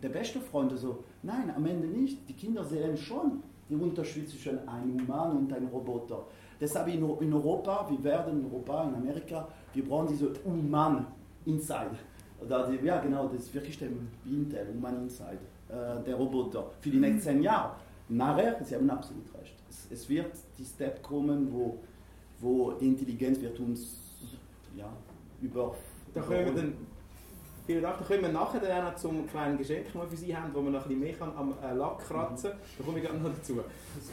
der beste Freund. Also, nein, am Ende nicht. Die Kinder sehen schon den Unterschied zwischen einem Human und einem Roboter. Deshalb in, in Europa, wir werden in Europa, in Amerika, wir brauchen diese Human Inside. Oder die, ja, genau, das ist wirklich der Intel, Human Inside, äh, der Roboter, für die nächsten zehn Jahre. Nachher, Sie haben absolut recht, es, es wird die Step kommen, wo, wo die Intelligenz wird uns ja, über... Da können wir dann, vielen Dank, da kommen wir nachher dann noch zum kleinen Geschenk, wir für Sie haben, wo man noch ein bisschen mehr kann am äh, Lack kratzen kann. Da komme ich gerne noch dazu.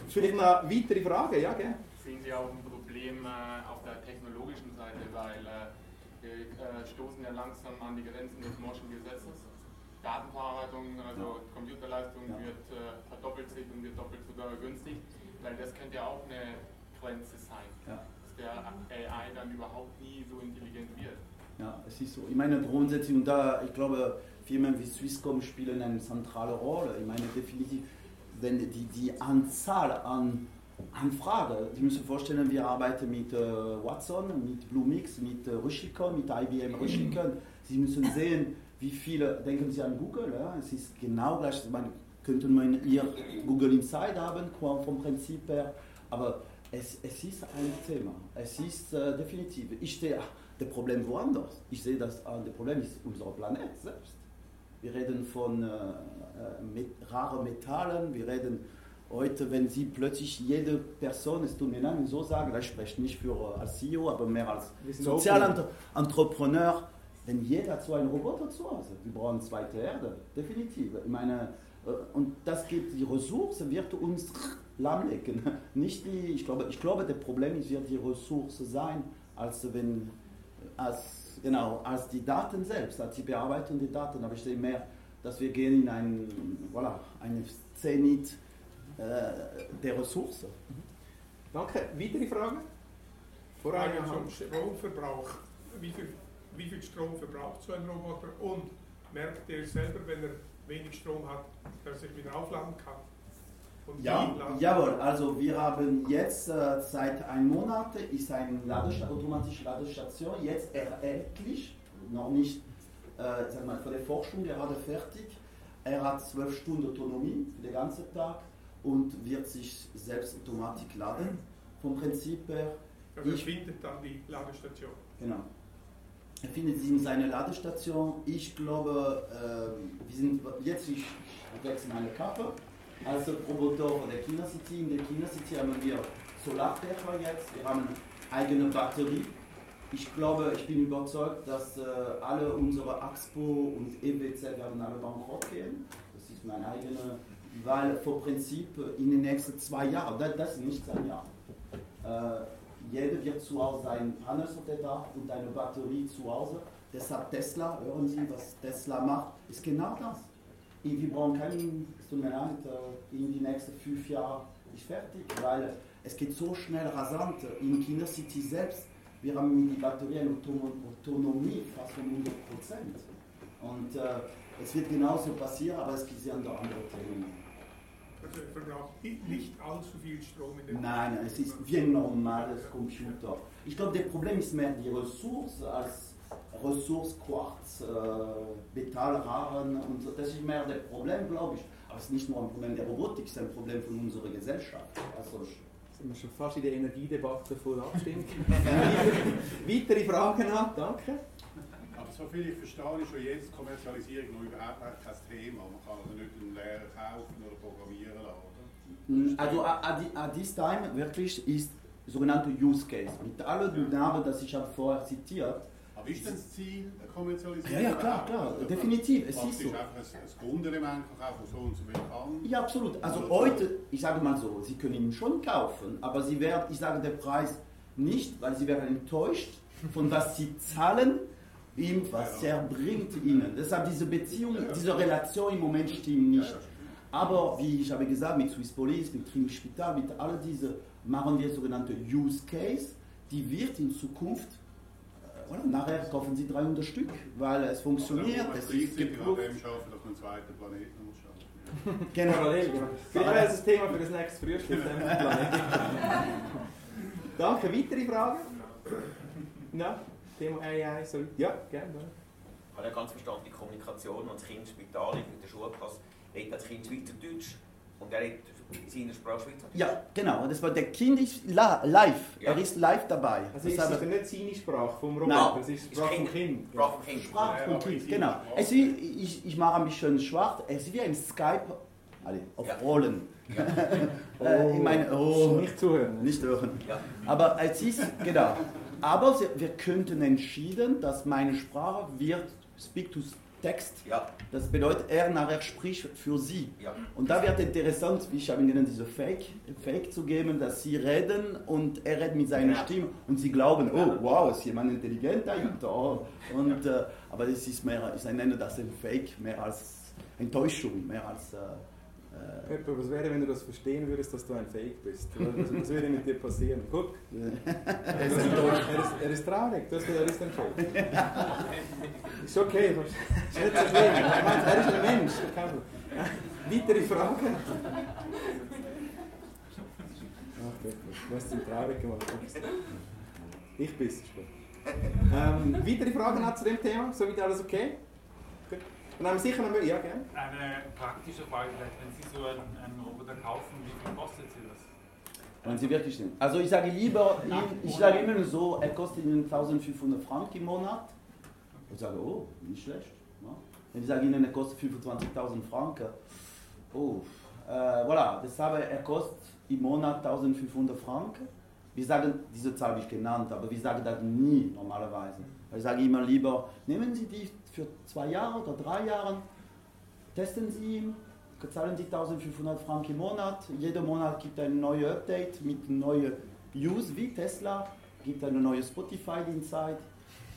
Vielleicht noch weitere Fragen? Ja, gerne. Sehen Sie auch ein Problem äh, auf der technologischen Seite, weil äh, wir äh, stoßen ja langsam an die Grenzen des Morschen Gesetzes. Datenverarbeitung, also ja. Computerleistung ja. wird äh, verdoppelt sich und wird doppelt sogar günstig. Weil das könnte ja auch eine Grenze sein, ja. dass der AI dann überhaupt nie so intelligent wird. Ja, es ist so. Ich meine, grundsätzlich, und da, ich glaube, Firmen wie Swisscom spielen eine zentrale Rolle. Ich meine, definitiv, wenn die, die Anzahl an Anfragen, Sie müssen vorstellen, wir arbeiten mit äh, Watson, mit Bluemix, mit äh, Rushicon, mit IBM Rushicon. Sie müssen sehen, wie viele, denken Sie an Google, ja? es ist genau gleich, man könnte man ihr Google Inside haben, vom Prinzip her, aber es, es ist ein Thema. Es ist äh, definitiv. Ich sehe das Problem woanders. Ich sehe, dass äh, das Problem ist unser Planet selbst. Wir reden von äh, äh mit, raren Metallen, wir reden heute, wenn Sie plötzlich jede Person, es tut mir leid, so sagen, ich spreche nicht für, äh, als CEO, aber mehr als Sozialentrepreneur, wenn jeder zu einem Roboter zu Hause, wir brauchen zweite Erde, definitiv. Ich meine, und das gibt die Ressource, wird uns lahmlegen. Nicht die, ich glaube, ich glaube, das Problem ist, wird die Ressource sein, als wenn, als, genau, als die Daten selbst, als die Bearbeitung der Daten. Aber ich sehe mehr, dass wir gehen in ein, voilà, eine Zenit äh, der Ressource. Danke. Weitere Fragen? Frage zum Stromverbrauch. Wie viel, wie viel Strom verbraucht so ein Roboter und merkt er selber, wenn er wenig Strom hat, dass er wieder aufladen kann. Ja, jawohl, also wir haben jetzt äh, seit einem Monat ist eine Ladest automatische Ladestation jetzt erhältlich, noch nicht äh, sag mal, für die Forschung gerade fertig. Er hat zwölf Stunden Autonomie für den ganzen Tag und wird sich selbst automatisch laden. Vom Prinzip her. Also ich, findet dann die Ladestation. Genau. Er findet sie in seiner Ladestation. Ich glaube, äh, wir sind jetzt, ich wechsle meine Kappe. Also Promotor von der China City. In der China City haben wir Solardächer jetzt. Wir haben eigene Batterie. Ich glaube, ich bin überzeugt, dass äh, alle unsere Axpo und EWZ werden alle bankrott gehen. Das ist meine eigene weil vom Prinzip in den nächsten zwei Jahren, das, das ist nicht ein Jahr, äh, jeder wird zu Hause auf der Dach und eine Batterie zu Hause. Deshalb Tesla, hören Sie, was Tesla macht, ist genau das. Wir brauchen keinen, es tut mir leid, äh, in die nächsten fünf Jahre ist fertig, weil es geht so schnell rasant. In China City selbst, wir haben mit der Batterie eine Autonomie fast von 100 Prozent. Und äh, es wird genauso passieren, aber es gibt andere Themen. Also er verbraucht nicht allzu viel Strom in der Nein, nein, es ist wie ein normales Computer. Ich glaube, das Problem ist mehr die Ressource als Ressource, Quarz, äh, Metallraren und so. Das ist mehr das Problem, glaube ich. Aber es ist nicht nur ein Problem der Robotik, es ist ein Problem von unserer Gesellschaft. Also, sind wir schon fast in der Energiedebatte voll abstimmt. Weitere Fragen hat, danke so viel ich verstehe, ist schon jetzt Kommerzialisierung noch überhaupt kein Thema. Man kann also nicht einen Lehrer kaufen oder programmieren lassen. Also at this time wirklich ist sogenannte Use Case. Mit allen Namen, das ich habe vorher zitiert. Aber ist denn das Ziel Kommerzialisierung? Ja, ja klar, klar, definitiv. Es ist so. einfach ein Grundelement kaufen, so und so viel kann? Ja, absolut. Also heute, ich sage mal so, Sie können ihn schon kaufen, aber Sie werden, ich sage den Preis nicht, weil Sie werden enttäuscht von was Sie zahlen ihm was zerbringt ihnen. Deshalb diese Beziehung, diese Relation im Moment stimmt nicht. Aber wie ich habe gesagt, mit Swiss Police, mit Trim Spital, mit all diese machen wir sogenannte Use Case, die wird in Zukunft äh, oder nachher kaufen sie 300 Stück, weil es funktioniert, es ist geprüft. schaffen, dass man einen zweiten Planeten muss schaffen. genau. Parallel, genau. Vielleicht wäre das Thema für das nächste Frühstück. Danke, weitere Fragen? Nein? Thema AI, sorry. Ja, gerne. Ich habe ja ganz verstanden, die Kommunikation und das Kind Spital in der Schulklasse redet das Kind Schweizerdeutsch und er redet in seiner Sprache Schweizerdeutsch. Ja, genau. Das war, der Kind ist live. Ja. Er ist live dabei. Also das ist aber nicht seine Sprache vom Roboter, es ist Sprache vom Kind. Sprache vom Kind. Sprache vom Kind, genau. Es ist, ich, ich mache ein bisschen schwach. Es ist wie ein Skype auf ja. Rollen. Ja. äh, ich meine, oh, nicht zuhören. Nicht hören. Ja. Aber es ist, genau. Aber wir könnten entschieden, dass meine Sprache wird Speak to Text. Ja. Das bedeutet, er nachher spricht für sie. Ja. Und da wird interessant, wie ich habe ihnen diese Fake, Fake zu geben, dass sie reden und er redet mit seiner ja. Stimme und sie glauben, oh wow, ist jemand intelligent dahinter. Und, äh, aber es ist mehr, ich nenne das ein Fake, mehr als Enttäuschung, mehr als äh, Pepper, was wäre, wenn du das verstehen würdest, dass du ein Fake bist? Was, was würde mit dir passieren? Guck, er, ist, er, ist, er ist traurig, du hast gesagt, er ist ein Fake. Ist okay, nicht so schlimm. Er ist ein Mensch. Weitere Fragen? Ach, Pepper, du hast ihn traurig gemacht. Ich bin es. Ähm, weitere Fragen zu dem Thema? Soweit alles okay? Und dann haben wir sicher noch Ja, gerne. Eine praktische Frage vielleicht, wenn Sie so einen, einen Roboter kaufen, wie viel kostet Sie das? Wenn Sie wirklich sind. Also ich sage lieber, ich, ich sage immer so, er kostet Ihnen 1500 Franken im Monat. Ich sage, oh, nicht schlecht. Ja. Wenn ich sage Ihnen, er kostet 25.000 Franken, oh, äh, voilà, deshalb er kostet im Monat 1500 Franken. Wir sagen, diese Zahl habe ich genannt, aber wir sagen das nie normalerweise. Ich sage immer lieber, nehmen Sie die für zwei Jahre oder drei Jahre, testen Sie ihn, zahlen Sie 1500 Franken im Monat. Jeder Monat gibt ein neues Update mit neuen Use wie Tesla, gibt eine neue Spotify-Dienstseite.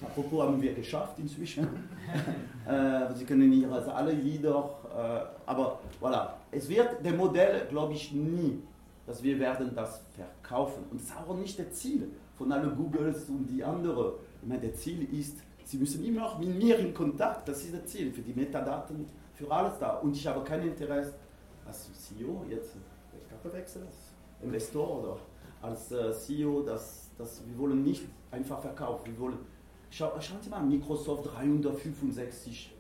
Apropos haben wir geschafft inzwischen. äh, Sie können hier also alle Lieder, äh, aber voilà. Es wird der Modell, glaube ich, nie, dass wir werden das verkaufen. Und das ist auch nicht das Ziel von allen Googles und die anderen. Ich meine, das Ziel ist, Sie müssen immer mit mir in Kontakt, das ist das Ziel, für die Metadaten, für alles da. Und ich habe kein Interesse als CEO jetzt, ich glaube wechseln, als Investor oder als äh, CEO, dass, dass wir wollen nicht einfach verkaufen. Wir wollen, schau, schauen Sie mal, Microsoft 365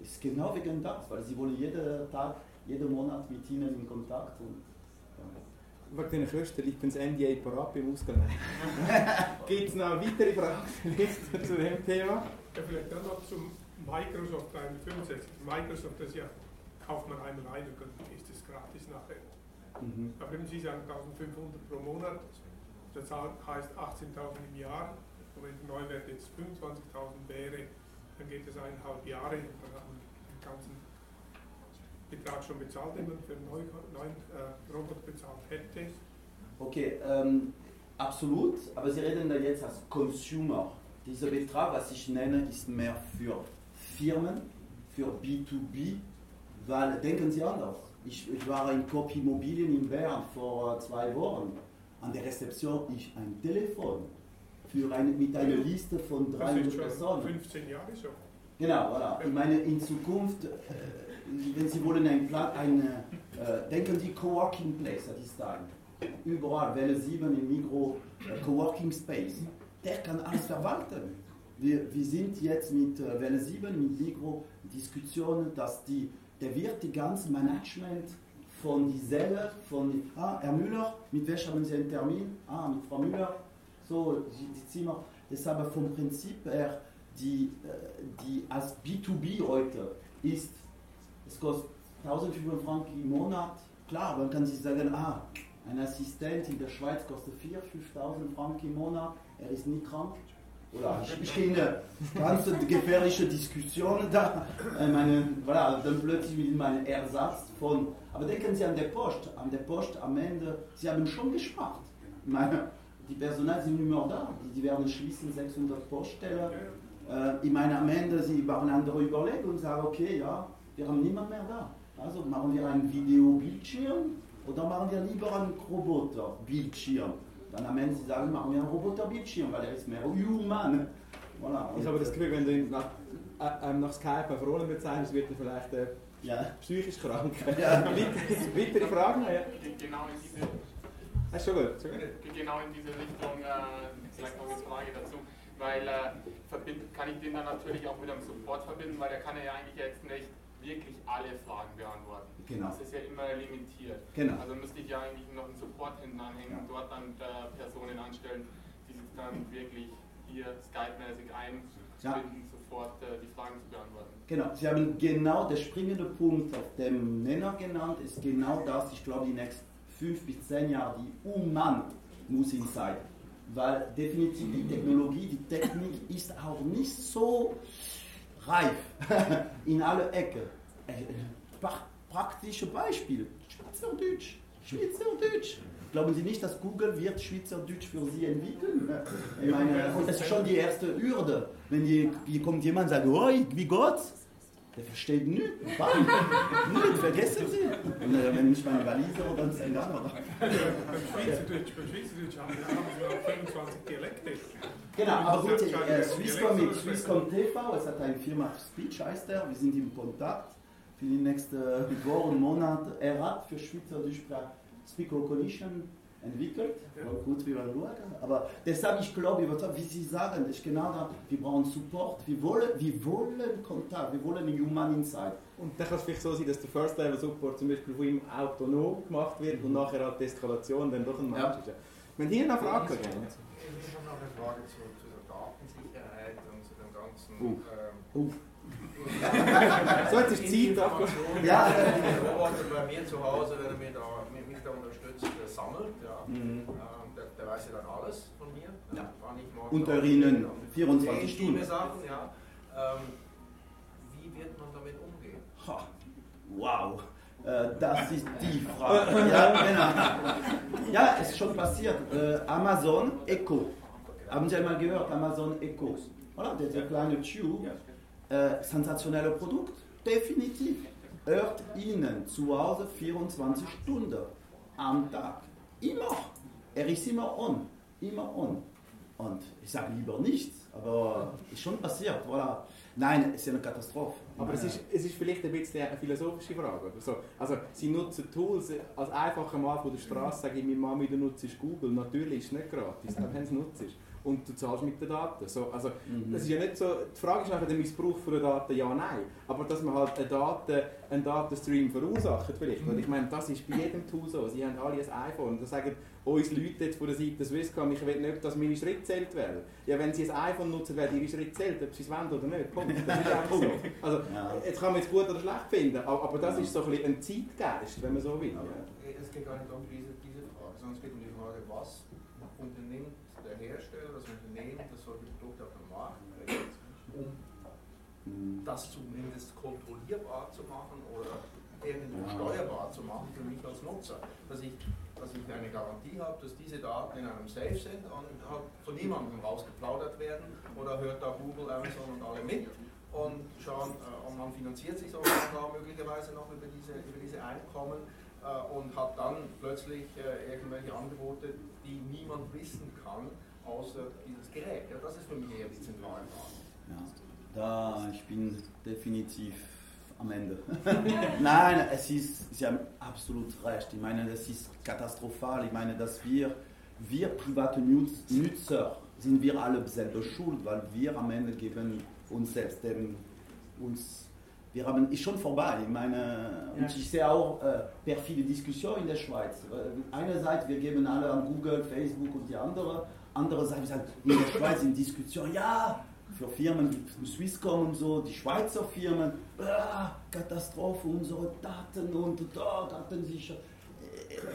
ist genau wegen das, weil sie wollen jeden Tag, jeden Monat mit Ihnen in Kontakt. Und, wegen deiner Kosten liegt das NDA parat beim Ausgang. Gibt es noch weitere Fragen zu dem Thema? Ja, vielleicht dann noch zum Microsoft 365. Microsoft, das ja, kauft man einmal ein und dann ist es gratis nachher. Mhm. Aber wenn Sie sagen 1500 pro Monat, das heißt 18.000 im Jahr. Und wenn der Neuwert jetzt 25.000 wäre, dann geht es eineinhalb Jahre und dann haben wir den ganzen Betrag schon bezahlt, den man für einen neuen, neuen äh, Roboter bezahlt hätte? Okay, ähm, absolut, aber Sie reden da jetzt als Consumer. Dieser Betrag, was ich nenne, ist mehr für Firmen, für B2B, weil denken Sie anders. Ich, ich war in Coop Immobilien in Bern vor zwei Wochen. An der Rezeption ist ein Telefon für eine, mit einer Liste von 300 Personen. 15 Jahre so. Genau, voilà. Ich meine, in Zukunft, äh, wenn Sie wollen, ein Plan, ein, äh, denken Sie Coworking Place, das ist ein. Überall, Welle 7 im Migro, äh, Coworking Space. Der kann alles verwalten. Wir, wir sind jetzt mit äh, Welle 7, mit Migro, Diskussionen, dass die, der wird die ganze Management von die Selle, von, ah, Herr Müller, mit welcher haben Sie einen Termin? Ah, mit Frau Müller, so, die, die Zimmer. Deshalb vom Prinzip her, die, äh, die als B2B heute ist, es kostet 1500 Franken im Monat. Klar, man kann sich sagen, ah, ein Assistent in der Schweiz kostet 4.000, 5.000 Franken im Monat, er ist nie krank. Oder ich, ich gehe in eine ganz gefährliche Diskussion da. Ich meine, voilà, dann plötzlich mit meinem Ersatz von. Aber denken Sie an der Post. An der Post am Ende, Sie haben schon gespart. Meine, die Personal sind nicht mehr da. Die, werden schließen 600 Poststellen. Äh, ich meine, am Ende, Sie machen andere Überlegungen und sagen, okay, ja, wir haben niemand mehr da. Also machen wir einen Videobildschirm oder machen wir lieber einen Roboterbildschirm? Dann am Ende sagen, machen wir einen Roboterbildschirm, weil er ist mehr human. Voilà. Ich habe das Gefühl, wenn du ihn nach, äh, nach Skype auf Rollen bezeichnest, wird er vielleicht äh, ja. psychisch krank. Ja. Weitere Fragen? Ja. Genau in diese, Das ist schon gut. Schon gut. genau in diese Richtung, äh, vielleicht noch eine Frage dazu, weil äh, kann ich den dann natürlich auch mit einem Support verbinden, weil der kann ja eigentlich jetzt nicht wirklich alle Fragen beantworten. Genau. Das ist ja immer limitiert. Genau. Also müsste ich ja eigentlich noch einen Support hinten anhängen und dort dann äh, Personen anstellen, die sich dann wirklich hier Skype-mäßig einbinden, sofort äh, die Fragen zu beantworten. Genau, Sie haben genau der springende Punkt auf dem Nenner genannt, ist genau das, ich glaube, die nächsten fünf bis zehn Jahre, die Human muss ihn sein. Weil definitiv die Technologie, die Technik ist auch nicht so reif in alle Ecken. Äh, pra- Praktische Beispiel, Schweizerdeutsch, Schweizerdeutsch. Glauben Sie nicht, dass Google wird Schweizerdeutsch für Sie entwickeln? Ich meine, das ist schon die erste Hürde. Wenn hier, hier kommt jemand und sagt, wie Gott? Der versteht nichts. Was? Nichts, vergessen Sie. Und, äh, wenn ich meine Walise oder ein Sänger Schweizerdeutsch, bei Schweizerdeutsch haben wir haben wir auch 25 Dialekte. Genau, aber gut, äh, Swisscom mit Swisscom TV, es hat eine Firma Speech, heißt er, wir sind in Kontakt für die nächsten Wochen, Monate. Er hat für Schweizerdeutsch Speak Recognition entwickelt, mal gut, wie wir schauen. Aber deshalb, ich glaube, wie Sie sagen, das ist genau da, wir brauchen Support, wir wollen, wir wollen Kontakt, wir wollen einen Human Insight. Und dann kann es vielleicht so sein, dass der First Level Support zum Beispiel von ihm autonom gemacht wird und nachher halt die Eskalation dann doch ein Mensch Ja. ist. Ja. Wenn hier noch Fragen geben. Ich habe noch eine Frage zu, zu der Datensicherheit und zu dem ganzen. Uh. Ähm, Uh. So, die Zeit ab. Ja. Der Roboter bei mir zu Hause, wenn er mir da, mich mich da unterstützt, der sammelt. Ja. Mhm. Ähm, der, der weiß ja dann alles von mir. Ja. Ich Unter Ihnen und 24 intime Stunden. Sachen, ja. Ähm, wie wird man damit umgehen? Ha, Wow, äh, das ist die Frage. Ja, genau. ja es ist schon passiert. Äh, Amazon Echo. Haben Sie einmal gehört? Amazon Echo. Voilà, der, der kleine Tube. Äh, sensationelles Produkt. Definitiv. Hört Ihnen zu Hause 24 Stunden am Tag. Immer. Er ist immer on. Immer on. Und ich sage lieber nichts, aber ist schon passiert. Voilà. Nein, es ist eine Katastrophe. Aber es ist, es ist vielleicht ein bisschen eine philosophische Frage. Oder so. Also, sie nutzen Tools, als einfacher Mann von der Straße sage ich, meine Mami, du nutzt Google. Natürlich ist es nicht gratis, aber wenn es nutzt. Und du zahlst mit den Daten. So, also, Mhm. das ist ja nicht so, die Frage ist nachher der Missbrauch von den Daten, ja, nein. Aber dass man halt einen, Daten, einen Datenstream verursacht vielleicht. Und ich meine, das ist bei jedem Tool so. Sie haben alle ein iPhone. Da sagen uns Leute jetzt von der Seite Swisscom, ich will nicht, dass meine Schritte zählt werden. Ja, wenn sie ein iPhone nutzen, werden ihre Schritte zählt, ob sie es wollen oder nicht. Punkt. Das ist einfach so. Also, Ja. jetzt kann man es gut oder schlecht finden, aber das ist so ein, bisschen ein Zeitgeist, wenn man so will. Ja. Es geht gar nicht um diese, diese Frage, sondern es geht um die Frage, was unternimmt der Hersteller, das Unternehmen, das solche Produkte auf den Markt bringt, um Mhm. Das zumindest kontrollierbar zu machen oder irgendwo steuerbar zu machen für mich als Nutzer. Dass ich, dass ich eine Garantie habe, dass diese Daten in einem Safe sind und von niemandem rausgeplaudert werden oder hört da Google, Amazon und alle mit und schauen, äh, und man finanziert sich sogar möglicherweise noch über diese, über diese Einkommen äh, und hat dann plötzlich äh, irgendwelche Angebote, die niemand wissen kann, außer dieses Gerät. Ja, das ist für mich eher die zentrale Frage. Ja, da, ich bin definitiv am Ende. Nein, es ist, Sie haben absolut recht. Ich meine, das ist katastrophal. Ich meine, dass wir, wir private Nutzer, sind wir alle selber schuld, weil wir am Ende geben uns selbst dem, uns, wir haben, ist schon vorbei. Ich meine, und ich sehe auch äh, perfide Diskussionen in der Schweiz. Einerseits, wir geben alle an Google, Facebook und die andere. Andererseits, in der Schweiz sind Diskussionen, ja, für Firmen wie Swisscom und so, die Schweizer Firmen, ah, Katastrophe, unsere Daten und da, Datensicher.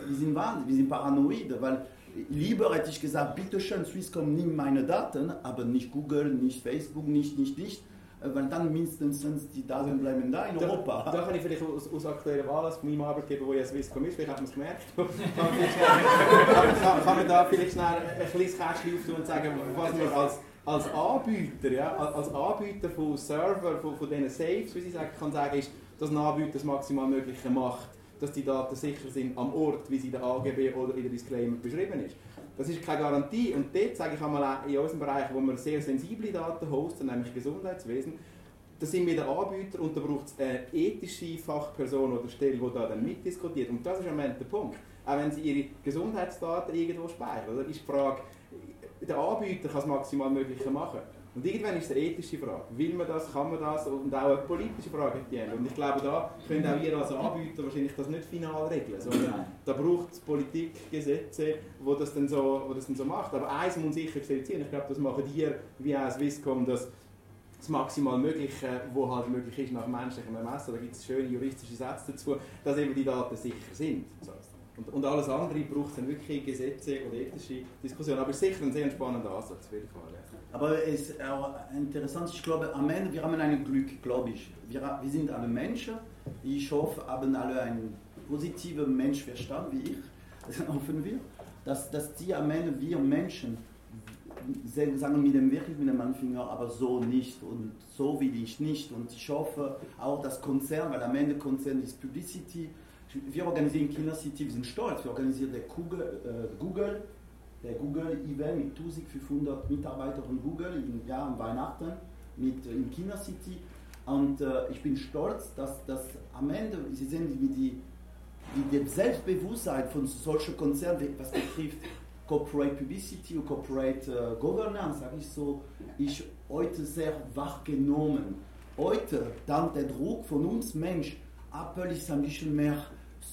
Wir sind wahnsinnig, wir sind paranoid, weil lieber hätte ich gesagt, bitte schön, Swisscom, nimm meine Daten, aber nicht Google, nicht Facebook, nicht, nicht, nicht, weil dann mindestens die Daten bleiben da in Europa. Da, da kann ich vielleicht aus, aus aktuellem Anlass von meinem Arbeitgeber, wo ja Swisscom ist, vielleicht hat man es gemerkt, kann, kann, man da vielleicht schnell ein kleines Kästchen auftun und sagen, was man als als Anbieter, ja, als Anbieter von Server, von, von diesen Safes, wie sie sagen, kann sagen, ist, dass ein Anbieter das maximal Mögliche macht, dass die Daten sicher sind am Ort, wie sie in der AGB oder in der Disclaimer beschrieben ist. Das ist keine Garantie und dort sage ich einmal auch in unserem Bereich, wo wir sehr sensible Daten hosten, nämlich Gesundheitswesen, da sind wir der Anbieter und da braucht es eine ethische Fachperson oder Stelle, die da dann mitdiskutiert. Und das ist am Ende der Punkt. Auch wenn Sie Ihre Gesundheitsdaten irgendwo speichern, oder, ist die Frage, der Anbieter kann das maximal Mögliche machen. Und irgendwann ist es eine ethische Frage. Will man das, kann man das? Und auch eine politische Frage die Und ich glaube, da können auch wir als Anbieter wahrscheinlich das nicht final regeln, sondern da braucht es Politik, Gesetze, wo das dann so, wo das dann so macht. Aber eins muss sicher gesetzt sein. Ich glaube, das machen die, wie auch Swisscom, das das maximal Mögliche, wo halt möglich ist nach menschlichem Ermessen. Da gibt es schöne juristische Sätze dazu, dass eben die Daten sicher sind. Und, und alles andere braucht dann wirklich Gesetze oder ethische Diskussionen. Aber sicher ein sehr spannender Ansatz, auf jeden Fall. Aber es ist auch interessant, ich glaube, am Ende, wir haben ein Glück, glaube ich. Wir, wir sind alle Menschen. Ich hoffe, haben alle einen positiven Menschverstand, wie ich. Das hoffen wir. Dass, dass die am Ende, wir Menschen, sagen mit dem wirklich mit dem Anfänger, aber so nicht und so will ich nicht. Und ich hoffe auch das Konzern, weil am Ende Konzern ist Publicity, wir organisieren Kina City, wir sind stolz, wir organisieren der Google, äh, Google der Google-Event mit 1500 Mitarbeitern von Google im Jahr am Weihnachten mit, äh, in Kina City. Und äh, ich bin stolz, dass, dass am Ende, Sie sehen, wie die, wie das Selbstbewusstsein von solchen Konzernen, was betrifft Corporate Publicity und Corporate äh, Governance, sage ich so, ist heute sehr wahrgenommen. Heute, dann der Druck von uns Mensch, Apple ist ein bisschen mehr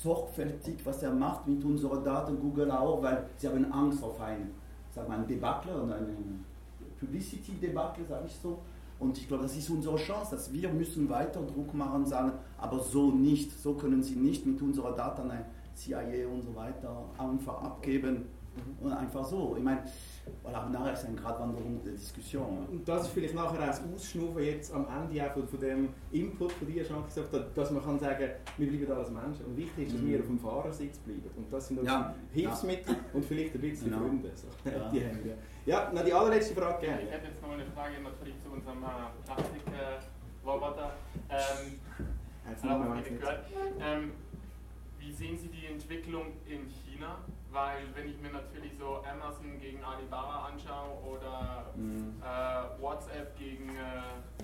sorgfältig, was er macht mit unseren Daten, Google auch, weil sie haben Angst auf ein, sag mal, ein Debakel und ein Publicity-Debakel, sage ich so. Und ich glaube, das ist unsere Chance, dass wir müssen weiter Druck machen sagen, aber so nicht, so können sie nicht mit unseren Daten ein CIA und so weiter einfach abgeben. Und einfach so. Ich meine, Voilà, nachher ist eine Gratwanderung der Diskussion. Und das ist vielleicht nachher auch das Ausschnaufen jetzt am Ende auch von, von dem Input von dir, Jean dass man kann sagen, wir bleiben alles Menschen. Und wichtig ist, dass mhm. wir auf dem Fahrersitz bleiben. Und das sind unsere ja. Hilfsmittel ja. und vielleicht ein bisschen genau. Freunde. So. Ja. Die haben wir. Ja, na, die allerletzte Frage gerne. Ich hätte jetzt noch eine Frage natürlich zu unserem äh, Plastikroboter. Ähm, ähm, wie sehen Sie die Entwicklung in China? Weil wenn ich mir natürlich so Amazon gegen Alibaba anschaue oder mhm. äh, WhatsApp gegen äh,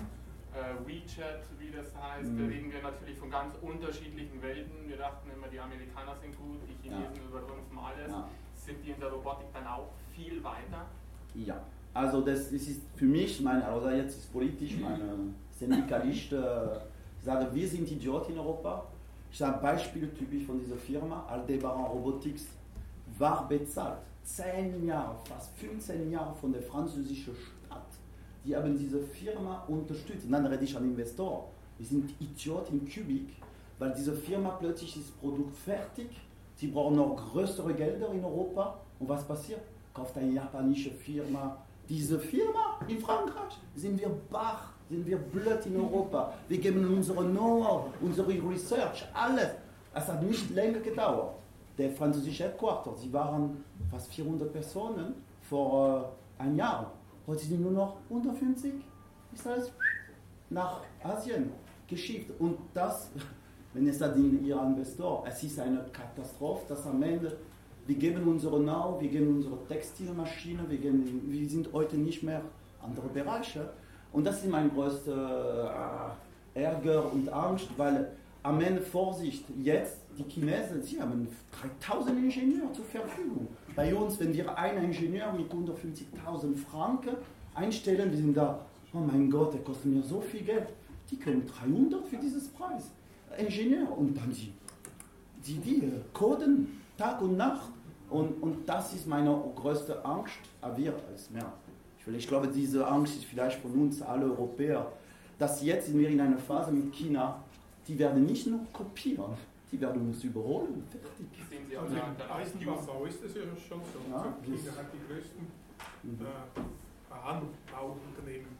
äh, WeChat, wie das heißt, mhm. da reden wir natürlich von ganz unterschiedlichen Welten. Wir dachten immer, die Amerikaner sind gut, die Chinesen ja. übertrumpfen alles. Ja. Sind die in der Robotik dann auch viel weiter? Ja, also das, das ist für mich, meine, also jetzt ist politisch, meine Syndikalist äh, sage, wir sind Idioten in Europa. Ich sage Beispiel typisch von dieser Firma, Aldebaran Robotics war bezahlt. Zehn Jahre, fast 15 Jahre von der französischen Stadt. Die haben diese Firma unterstützt. Und dann rede ich an Investor. Die sind Idioten in Kubik, weil diese Firma plötzlich ist das Produkt fertig. Sie brauchen noch größere Gelder in Europa. Und was passiert? Kauft eine japanische Firma diese Firma in Frankreich. Sind wir bar sind wir blöd in Europa. Wir geben unsere Know-how, unsere Research, alles. Es hat nicht länger gedauert. Der französische Headquarter, sie waren fast 400 Personen vor äh, ein Jahr. Heute sind nur noch 150. Ist alles nach Asien geschickt. Und das, wenn es hat in Ihr Investor, es ist eine Katastrophe, dass am Ende wir geben unsere Know, wir geben unsere Textilmaschine, wir, geben, wir sind heute nicht mehr andere Bereiche. Und das ist mein größter äh, Ärger und Angst, weil am Ende Vorsicht, jetzt die Chinesen, sie haben 3000 Ingenieure zur Verfügung. Bei uns, wenn wir einen Ingenieur mit 150.000 Franken einstellen, wir sind da, oh mein Gott, der kostet mir so viel Geld. Die können 300 für dieses Preis. Ingenieur. Und dann sie, die, die coden Tag und Nacht. Und, und das ist meine größte Angst, aber wir als mehr. Ich glaube, diese Angst ist vielleicht von uns alle Europäer, dass jetzt sind wir in einer Phase mit China, die werden nicht nur kopieren, die werden uns überholen. Fertig. Also im Eisenbahnbau ist das ja schon so. Ja, China hat die größten mhm. äh, Bahnbauunternehmen.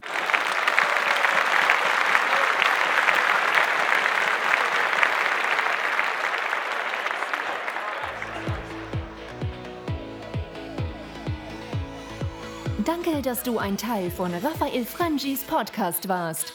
Danke, dass du ein Teil von Raphael Frangis Podcast warst.